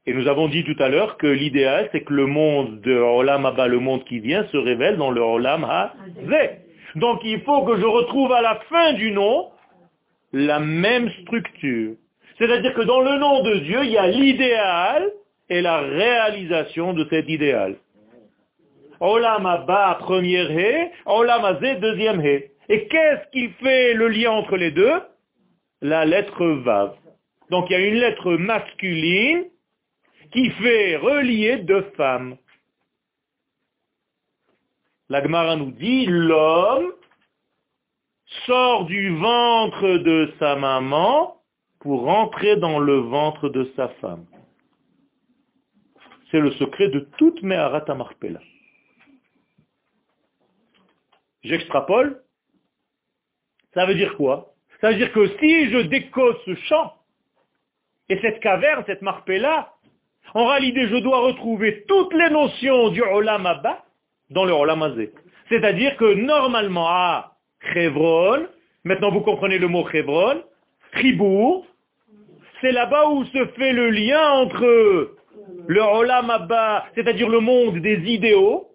Et nous avons dit tout à l'heure que l'idéal, c'est que le monde de Olam Abba, le monde qui vient, se révèle dans le Olam Ha-Zeh. Donc il faut que je retrouve à la fin du nom la même structure. C'est-à-dire que dans le nom de Dieu, il y a l'idéal et la réalisation de cet idéal. Olam Abba, première He, Olam Azé, deuxième He. Et qu'est-ce qui fait le lien entre les deux? La lettre Vav. Donc il y a une lettre masculine qui fait relier deux femmes. La Gemara nous dit, l'homme sort du ventre de sa maman pour rentrer dans le ventre de sa femme. C'est le secret de toute Meharat Marpella. J'extrapole. Ça veut dire quoi? Ça veut dire que si je décode ce champ, et cette caverne, cette marpella, en réalité, je dois retrouver toutes les notions du Olam Abba dans le Olam Azé. C'est-à-dire que normalement, à Chevron, maintenant vous comprenez le mot Chevron, Chibour, c'est là-bas où se fait le lien entre le Olam Abba, c'est-à-dire le monde des idéaux,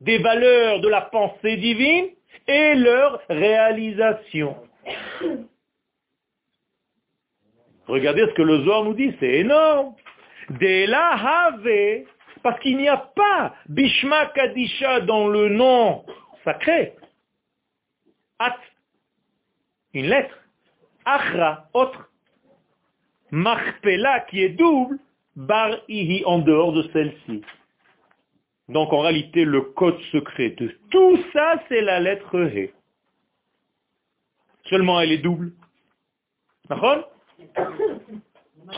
des valeurs de la pensée divine et leur réalisation. Regardez ce que le Zohar nous dit, c'est énorme. De la parce qu'il n'y a pas Bishma Kadisha dans le nom sacré. At, une lettre. Achra, autre. Marpela, qui est double. Bar ihi, en dehors de celle-ci. Donc en réalité, le code secret de tout ça, c'est la lettre He. Seulement elle est double.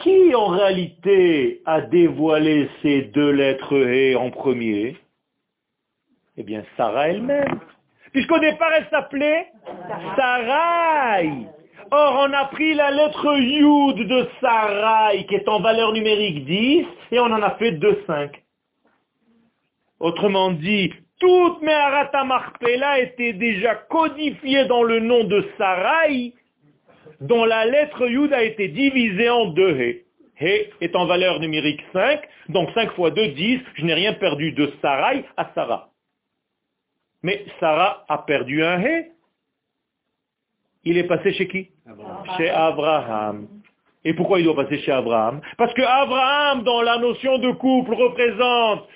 Qui en réalité a dévoilé ces deux lettres He en premier? Eh bien, Sarah elle-même. Puisqu'au départ, elle s'appelait Sarai. Or, on a pris la lettre Yud de Sarai, qui est en valeur numérique 10, et on en a fait 2,5. Autrement dit, toute Meharata Marpella était déjà codifiée dans le nom de Sarai, dont la lettre Yud a été divisée en deux He. He est en valeur numérique 5, donc 5 fois 2, 10, je n'ai rien perdu de Sarai à Sarah. Mais Sarah a perdu un He. Il est passé chez qui Chez Abraham. Et pourquoi il doit passer chez Abraham Parce que Abraham, dans la notion de couple, représente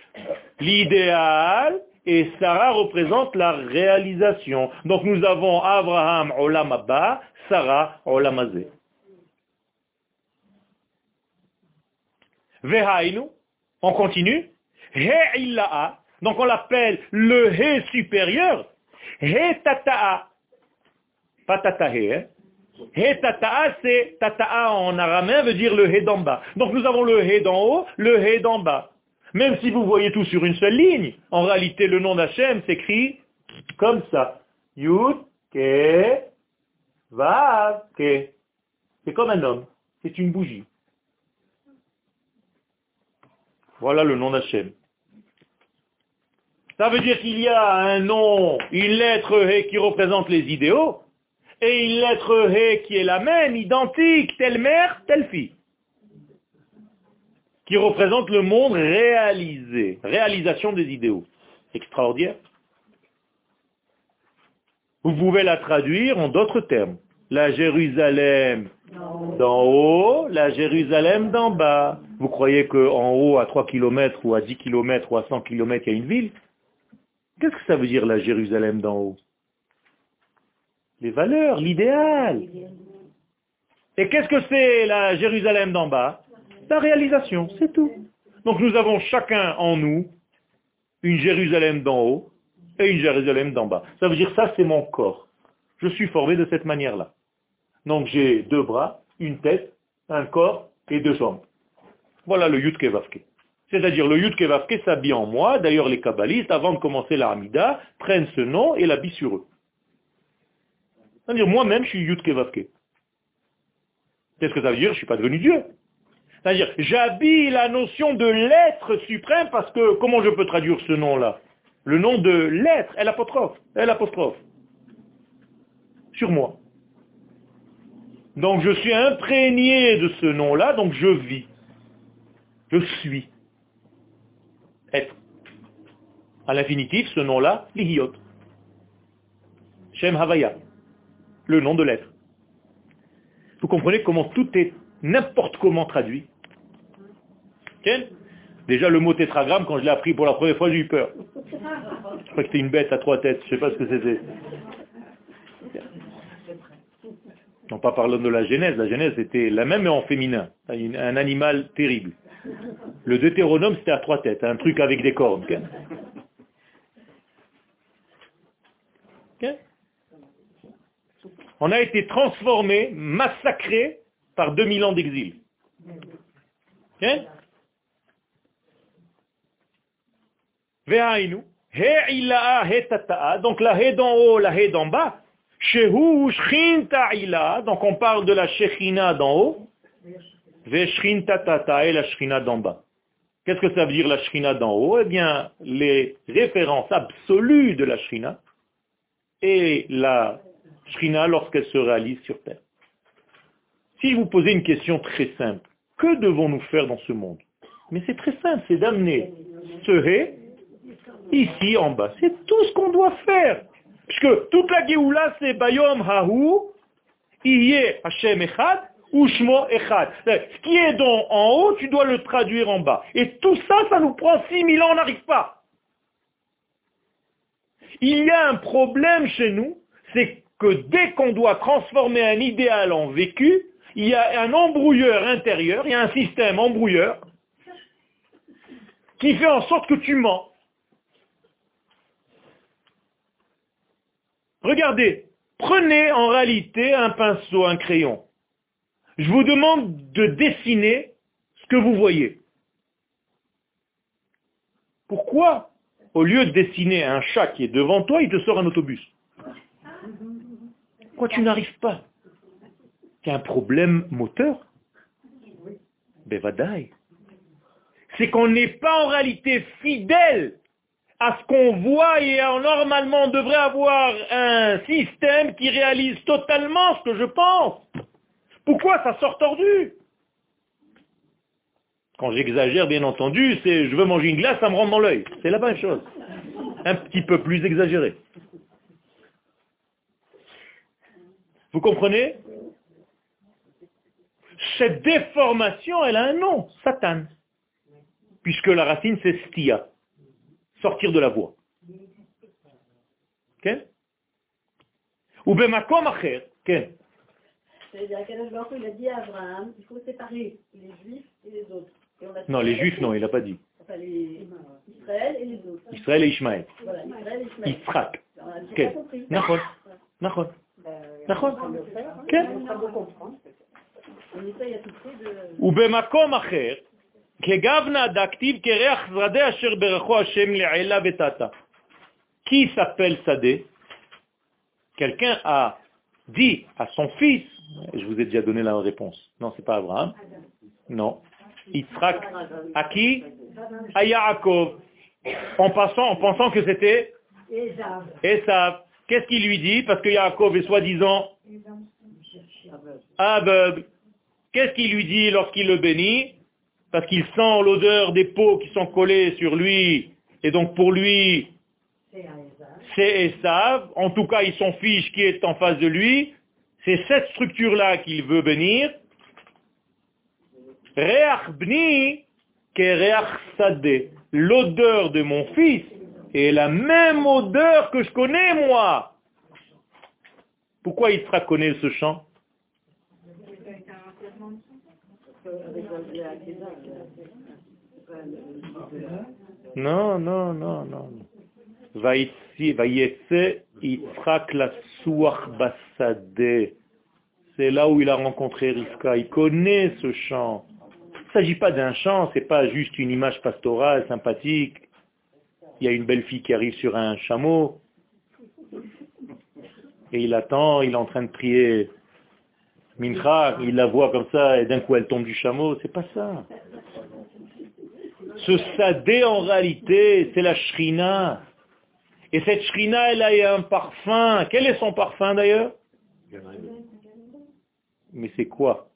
l'idéal et Sarah représente la réalisation. Donc nous avons Abraham Olam Abba, Sarah Olam Vehainu, On continue. He. Donc on l'appelle le He supérieur. He tata'a. Pas tatahe. Hein. He tata'a, c'est tata'a en araméen veut dire le He d'en bas. Donc nous avons le He d'en haut, le He d'en bas. Même si vous voyez tout sur une seule ligne, en réalité le nom d'Hachem s'écrit comme ça. Yud, Ke, Vav, Ke. C'est comme un homme. C'est une bougie. Voilà le nom d'Hachem. Ça veut dire qu'il y a un nom, une lettre He qui représente les idéaux, et une lettre He qui est la même, identique, telle mère, telle fille, qui représente le monde réalisé, réalisation des idéaux. Extraordinaire. Vous pouvez la traduire en d'autres termes. La Jérusalem d'en haut, la Jérusalem d'en bas. Vous croyez qu'en haut, à 3 km ou à 10 km ou à 100 km, il y a une ville? Qu'est-ce que ça veut dire la Jérusalem d'en haut? Les valeurs, l'idéal. Et qu'est-ce que c'est la Jérusalem d'en bas? La réalisation, c'est tout. Donc nous avons chacun en nous une Jérusalem d'en haut et une Jérusalem d'en bas. Ça veut dire ça c'est mon corps. Je suis formé de cette manière-là. Donc j'ai deux bras, une tête, un corps et deux jambes. Voilà le Yud Kevavke. C'est-à-dire le Yud Kevavke s'habille en moi. D'ailleurs les kabbalistes, avant de commencer la Hamida, prennent ce nom et l'habillent sur eux. C'est-à-dire moi-même je suis Yud Kevavke. Qu'est-ce que ça veut dire Je ne suis pas devenu Dieu. C'est-à-dire, j'habille la notion de l'être suprême parce que, comment je peux traduire ce nom-là? Le nom de l'être, l'apostrophe, l'apostrophe. Sur moi. Donc je suis imprégné de ce nom-là, donc je vis. Je suis. Être. À l'infinitif, ce nom-là, l'Ihiot. Shem Havaya. Le nom de l'être. Vous comprenez comment tout est n'importe comment traduit. Déjà le mot tétragramme, quand je l'ai appris pour la première fois, j'ai eu peur. Je crois que c'était une bête à trois têtes, je ne sais pas ce que c'était. Non pas parlant de la Genèse, la Genèse était la même mais en féminin, un animal terrible. Le Deutéronome c'était à trois têtes, un truc avec des cornes. On a été transformé, massacré par 2000 ans d'exil. Donc la haie d'en haut, la haie d'en bas, donc on parle de la Shechina d'en haut, et la Shechina d'en bas. Qu'est-ce que ça veut dire la Shrina d'en haut? Eh bien, les références absolues de la Shrina et la Lorsqu'elle se réalise sur terre. Si vous posez une question très simple, que devons-nous faire dans ce monde? Mais c'est très simple, c'est d'amener ce ré ici en bas. C'est tout ce qu'on doit faire. Puisque toute la Géoula, c'est Bayom Hahu, Iye Hashem Echad, Ushmo Echad. Ce qui est donc en haut, tu dois le traduire en bas. Et tout ça, ça nous prend 6000 ans, on n'arrive pas. Il y a un problème chez nous, c'est que dès qu'on doit transformer un idéal en vécu, il y a un embrouilleur intérieur, il y a un système embrouilleur qui fait en sorte que tu mens. Regardez, prenez en réalité un pinceau, un crayon. Je vous demande de dessiner ce que vous voyez. Pourquoi, au lieu de dessiner un chat qui est devant toi, il te sort un autobus? Pourquoi tu n'arrives pas? Tu as un problème moteur? Bevadaï. C'est qu'on n'est pas en réalité fidèle à ce qu'on voit et normalement on devrait avoir un système qui réalise totalement ce que je pense. Pourquoi ça sort tordu? Quand j'exagère, bien entendu, c'est je veux manger une glace, ça me rentre dans l'œil. C'est la même chose. Un petit peu plus exagéré. Vous comprenez? Cette déformation, elle a un nom, Satan. Puisque la racine, c'est stia, sortir de la voie. Okay? Ou C'est-à-dire il a dit à Abraham, il faut séparer les juifs et les autres. Et non, les juifs, non, il n'a pas dit. Enfin, les... Israël et les autres. Israël et Ishmael. Voilà, Israël et Ishmaël. Israël. Okay. Nahon. Nahon. נכון, On כן. essaye à tout prix de... ובמקום אחר, כגבנה דכתיב כריח שדה אשר ברכו השם לעילה ותתה. Qui s'appelle Sadeh Quelqu'un a dit à son fils, je vous ai déjà donné la réponse, non, c'est pas Abraham, non, Yitzhak, à qui À Yaakov, en, passant, en pensant que c'était Esav. Qu'est-ce qu'il lui dit Parce que Yaakov est soi-disant aveugle. Qu'est-ce qu'il lui dit lorsqu'il le bénit Parce qu'il sent l'odeur des peaux qui sont collées sur lui, et donc pour lui, c'est Esav, en tout cas, il son fiche qui est en face de lui, c'est cette structure-là qu'il veut bénir. Reach bni ke reach. L'odeur de mon fils est la même odeur que je connais moi. Pourquoi Isra connaît ce chant? Non, non, non, non. Yitzhak la. C'est là où il a rencontré Rivka. Il connaît ce chant. Il ne s'agit pas d'un chant, c'est pas juste une image pastorale sympathique. Il y a une belle fille qui arrive sur un chameau. Et il attend, il est en train de prier Mincha, il la voit comme ça et d'un coup elle tombe du chameau. C'est pas ça. Ce sadé en réalité, c'est la shrina. Et cette shrina, elle a un parfum. Quel est son parfum d'ailleurs? Mais c'est quoi?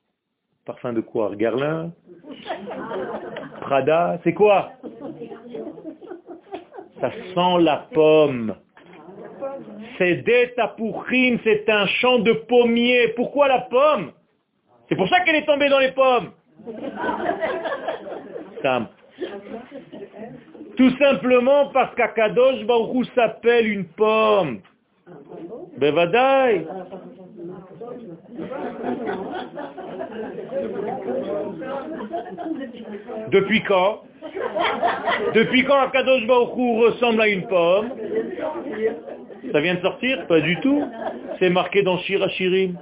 Parfum de quoi? Guerlain Prada? C'est quoi? Ça sent la pomme. C'est des tapouchines, c'est un champ de pommiers. Pourquoi la pomme? C'est pour ça qu'elle est tombée dans les pommes. Tout simplement parce qu'Akadosh Baruch s'appelle une pomme. Bevadaï. Depuis quand? Depuis quand Akadosh Baoku ressemble à une pomme? Ça vient de sortir? Pas du tout. C'est marqué dans Shirachirim.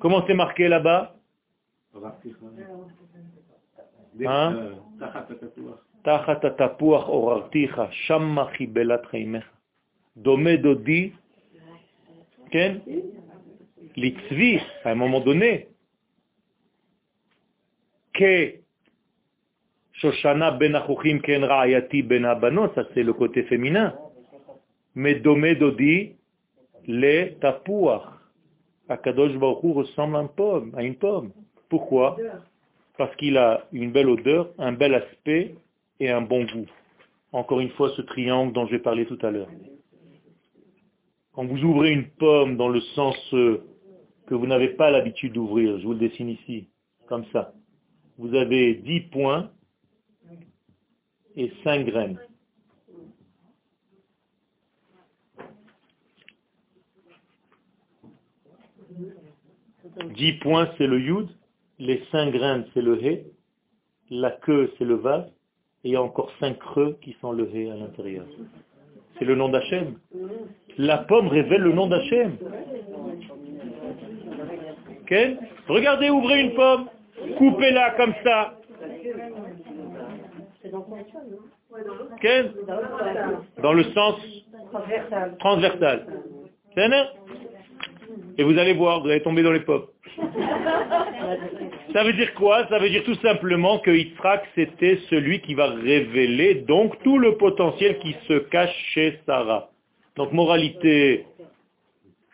Comment c'est marqué là-bas? Hein? À un moment donné, que Shoshana ben achuchim ken raayati ben abanot, ça c'est le côté féminin. Mais Domé Dodi, les tapouach. Akadosh Baruch ressemble à une pomme. À une pomme. Pourquoi? Parce qu'il a une belle odeur, un bel aspect et un bon goût. Encore une fois, ce triangle dont j'ai parlé tout à l'heure. Quand vous ouvrez une pomme dans le sens euh, que vous n'avez pas l'habitude d'ouvrir, je vous le dessine ici, comme ça, vous avez 10 points et 5 graines. Dix points, c'est le yud, les cinq graines, c'est le hé, la queue, c'est le vav, et il y a encore cinq creux qui sont le hé à l'intérieur. C'est le nom d'Hachem. La pomme révèle le nom d'Hachem. Regardez, ouvrez une pomme, coupez-la comme ça. Ken Dans le sens transversal. Et vous allez voir, vous allez tomber dans les pommes. Ça veut dire quoi? Ça veut dire tout simplement que Yitzhak, c'était celui qui va révéler donc tout le potentiel qui se cache chez Sarah. Donc moralité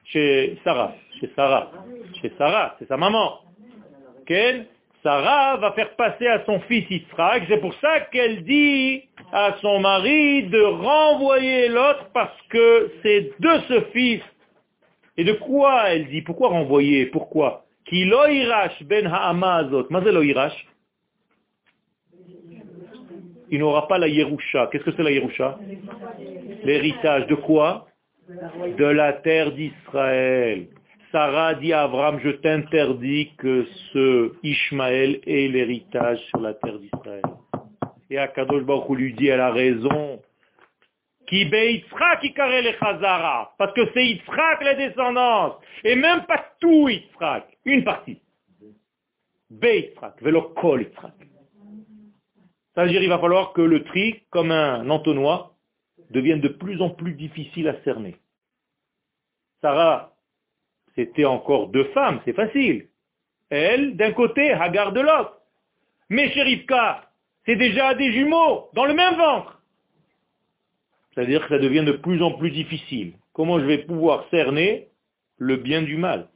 chez Sarah, chez Sarah, chez Sarah, c'est sa maman. Ken, Sarah va faire passer à son fils Yitzhak, c'est pour ça qu'elle dit à son mari de renvoyer l'autre parce que c'est de ce fils. Et de quoi elle dit? Pourquoi renvoyer? Pourquoi? Ki lo irash ben ha'ama azot. Mazé lo irash? Il n'aura pas la Yerusha. Qu'est-ce que c'est la Yerusha? L'héritage de quoi? De la terre d'Israël. Sarah dit à Abraham, je t'interdis que ce Ishmaël ait l'héritage sur la terre d'Israël. Et Akadosh Baruch lui dit, elle a raison. Qui. Parce que c'est Yitzhak la descendance. Et même pas tout Yitzhak. Une partie. Yitzhak. Velo kol Yitzhak. C'est-à-dire il va falloir que le tri, comme un entonnoir, devienne de plus en plus difficile à cerner. Sarah, c'était encore deux femmes, c'est facile. Elle, d'un côté, Hagar de l'autre. Mais Sherifka, c'est déjà des jumeaux, dans le même ventre. C'est-à-dire que ça devient de plus en plus difficile. Comment je vais pouvoir cerner le bien du mal?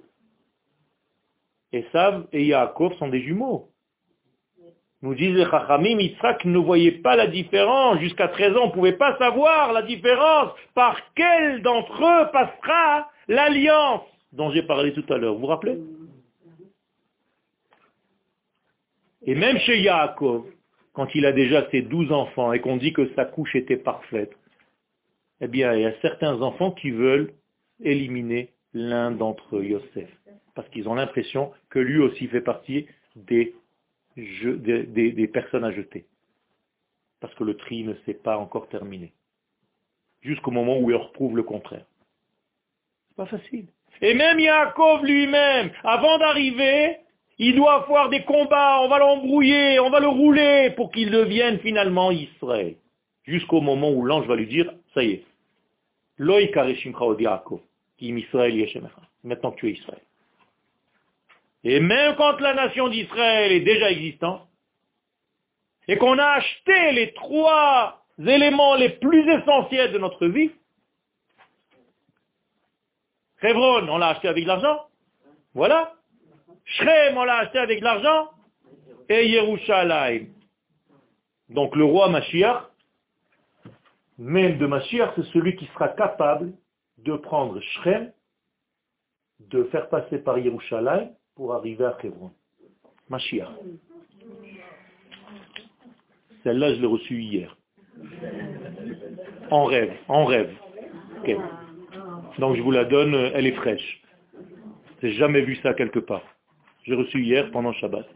Esav et Yaakov sont des jumeaux. Nous disent les Chachamim, Yitzhak ne voyait pas la différence. Jusqu'à 13 ans, on ne pouvait pas savoir la différence. Par quel d'entre eux passera l'alliance dont j'ai parlé tout à l'heure. Vous vous rappelez Et même chez Yaakov, quand il a déjà ses douze enfants et qu'on dit que sa couche était parfaite, eh bien, il y a certains enfants qui veulent éliminer l'un d'entre eux, Yosef, parce qu'ils ont l'impression que lui aussi fait partie des, des, personnes à jeter, parce que le tri ne s'est pas encore terminé, jusqu'au moment où il retrouve le contraire. C'est pas facile. Et même Yaakov lui-même, avant d'arriver, il doit avoir des combats, on va l'embrouiller, on va le rouler pour qu'il devienne finalement Israël. Jusqu'au moment où l'ange va lui dire, ça y est, Maintenant que tu es Israël. Et même quand la nation d'Israël est déjà existante, et qu'on a acheté les trois éléments les plus essentiels de notre vie, Hebron, on l'a acheté avec l'argent. Voilà. Shrem, on l'a acheté avec l'argent. Et Yerushalayim. Donc le roi Mashiach, même de Mashiach, c'est celui qui sera capable de prendre Shrem, de faire passer par Yerushalayim pour arriver à Hebron. Mashiach. Celle-là, je l'ai reçue hier. En rêve, en rêve. Donc je vous la donne, elle est fraîche. J'ai jamais vu ça quelque part. J'ai reçu hier pendant Shabbat.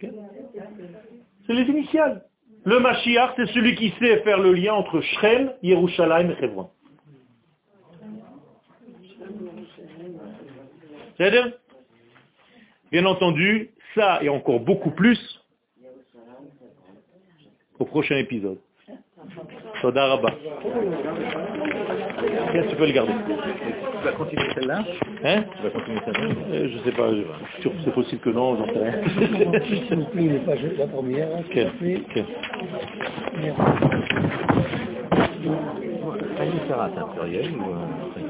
C'est les initiales. Le Mashiach, c'est celui qui sait faire le lien entre Shrem, Yerushalayim et Hebron. C'est-à-dire Bien entendu, ça et encore beaucoup plus au prochain épisode. Sodaraba. Tiens, tu peux le garder. Tu vas continuer celle-là Hein Tu vas continuer celle-là euh, Je sais pas, je- c'est possible que non, j'en sais rien. S'il vous plaît, pas la première. ok. Merci. Fanny Sarah, c'est un pluriel ou un singulier